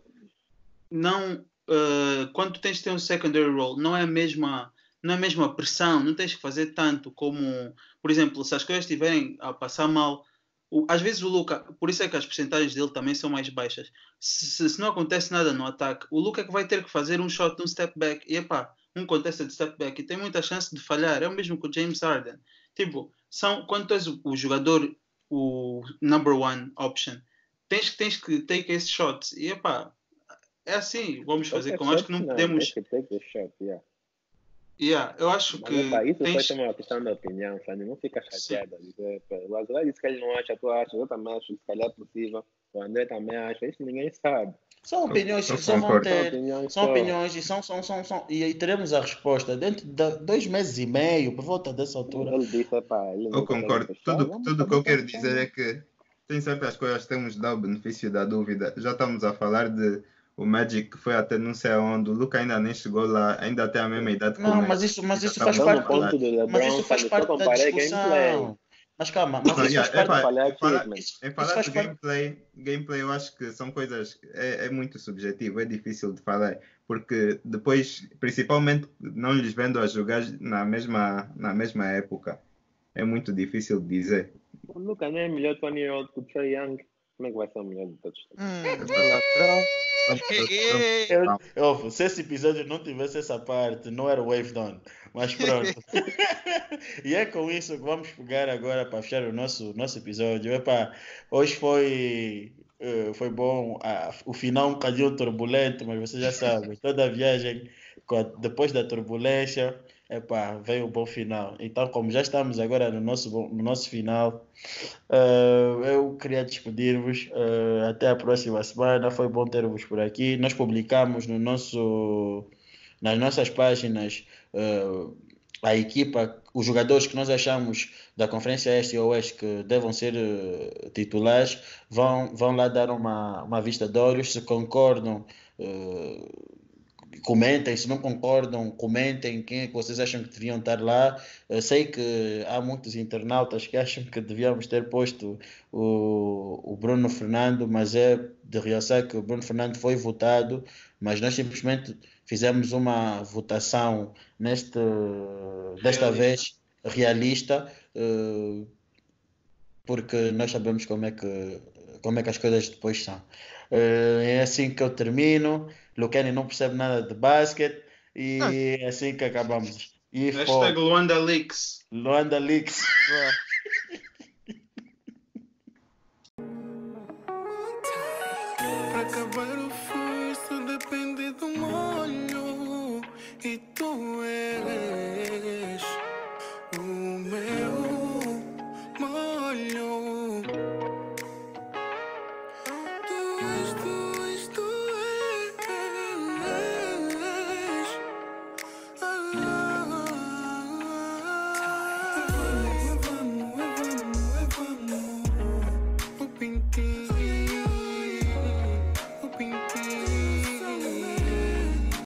não, uh, quando tu tens de ter um secondary role, não é a mesma, não é a mesma pressão, não tens que fazer tanto como, por exemplo, se as coisas estiverem a passar mal, o- às vezes o Luca, por isso é que as percentagens dele também são mais baixas. Se, se- se não acontece nada no ataque, o Luca é que vai ter que fazer um shot, um step back, e epá, um contesta de step back e tem muita chance de falhar. É o mesmo com o James Harden. Tipo, são, quando tu és o, o jogador, o number one option, tens, tens que take esses shots. E epá, é assim, vamos fazer Qualquer com. Acho que shot, não podemos. Tem que take shot, yeah. Yeah, eu acho Mas, que epá, isso tens... foi também uma questão de opinião, sabe? Não fica chateado. a dizer, pá, O Azulay disse que ele não acha, tu achas, eu também acho que se calhar é possível. O André também acha, isso ninguém sabe. São opiniões Eu que só vão. São ter. opiniões São só. opiniões e são, são, são, são. E aí teremos a resposta dentro de dois meses e meio, por volta dessa altura. Ele disse, epá, ele Eu concordo. fechar, Tudo, vamos tudo que eu quero dizer é que tem sempre as coisas que temos de dar o benefício da dúvida. Já estamos a falar de o Magic foi até não sei aonde, o Luca ainda nem chegou lá, ainda tem a mesma idade que o Não, mas isso, mas Já isso faz parte. Mas isso faz parte da discussão. Mas calma, mas isso faz parte. epá, Falhar em falar- de parte. gameplay, gameplay eu acho que são coisas, é, é muito subjetivo, é difícil de falar, porque depois, principalmente não lhes vendo a jogar na mesma, na mesma época, é muito difícil de dizer. O Luca não é melhor 20 year old que o Trae Young. Como é que vai ser o melhor de todos? Hum. Eu, eu, se esse episódio não tivesse essa parte, não era Wave Down. Mas pronto. e é com isso que vamos pegar agora para fechar o nosso, nosso episódio. Epá, hoje foi, eh, foi bom. Ah, o final um bocadinho turbulento, mas você já sabe. Toda a viagem, com a- depois da turbulência, epá, veio o bom final. Então, como já estamos agora no nosso, no nosso final, eh, eu queria despedir-vos. eh, até a próxima semana. Foi bom ter-vos por aqui. Nós publicamos no nosso, nas nossas páginas eh, a equipa, os jogadores que nós achamos da Conferência Este e Oeste que devam ser titulares. Vão, vão lá dar uma, uma vista de olhos. Se concordam. Comentem, se não concordam, comentem quem é que vocês acham que deviam estar lá. Eu sei que há muitos internautas que acham que devíamos ter posto o, o Bruno Fernando, mas é de realçar que o Bruno Fernando foi votado, mas nós simplesmente fizemos uma votação neste, desta Realista. vez realista, eh, porque nós sabemos como é que, como é que as coisas depois são. Eh, É assim que eu termino. Lucani não percebe nada de basquete e é assim que acabamos. E Hashtag foi Luanda Leaks. Luanda Leaks. Acabar o só depende do molho. E tu és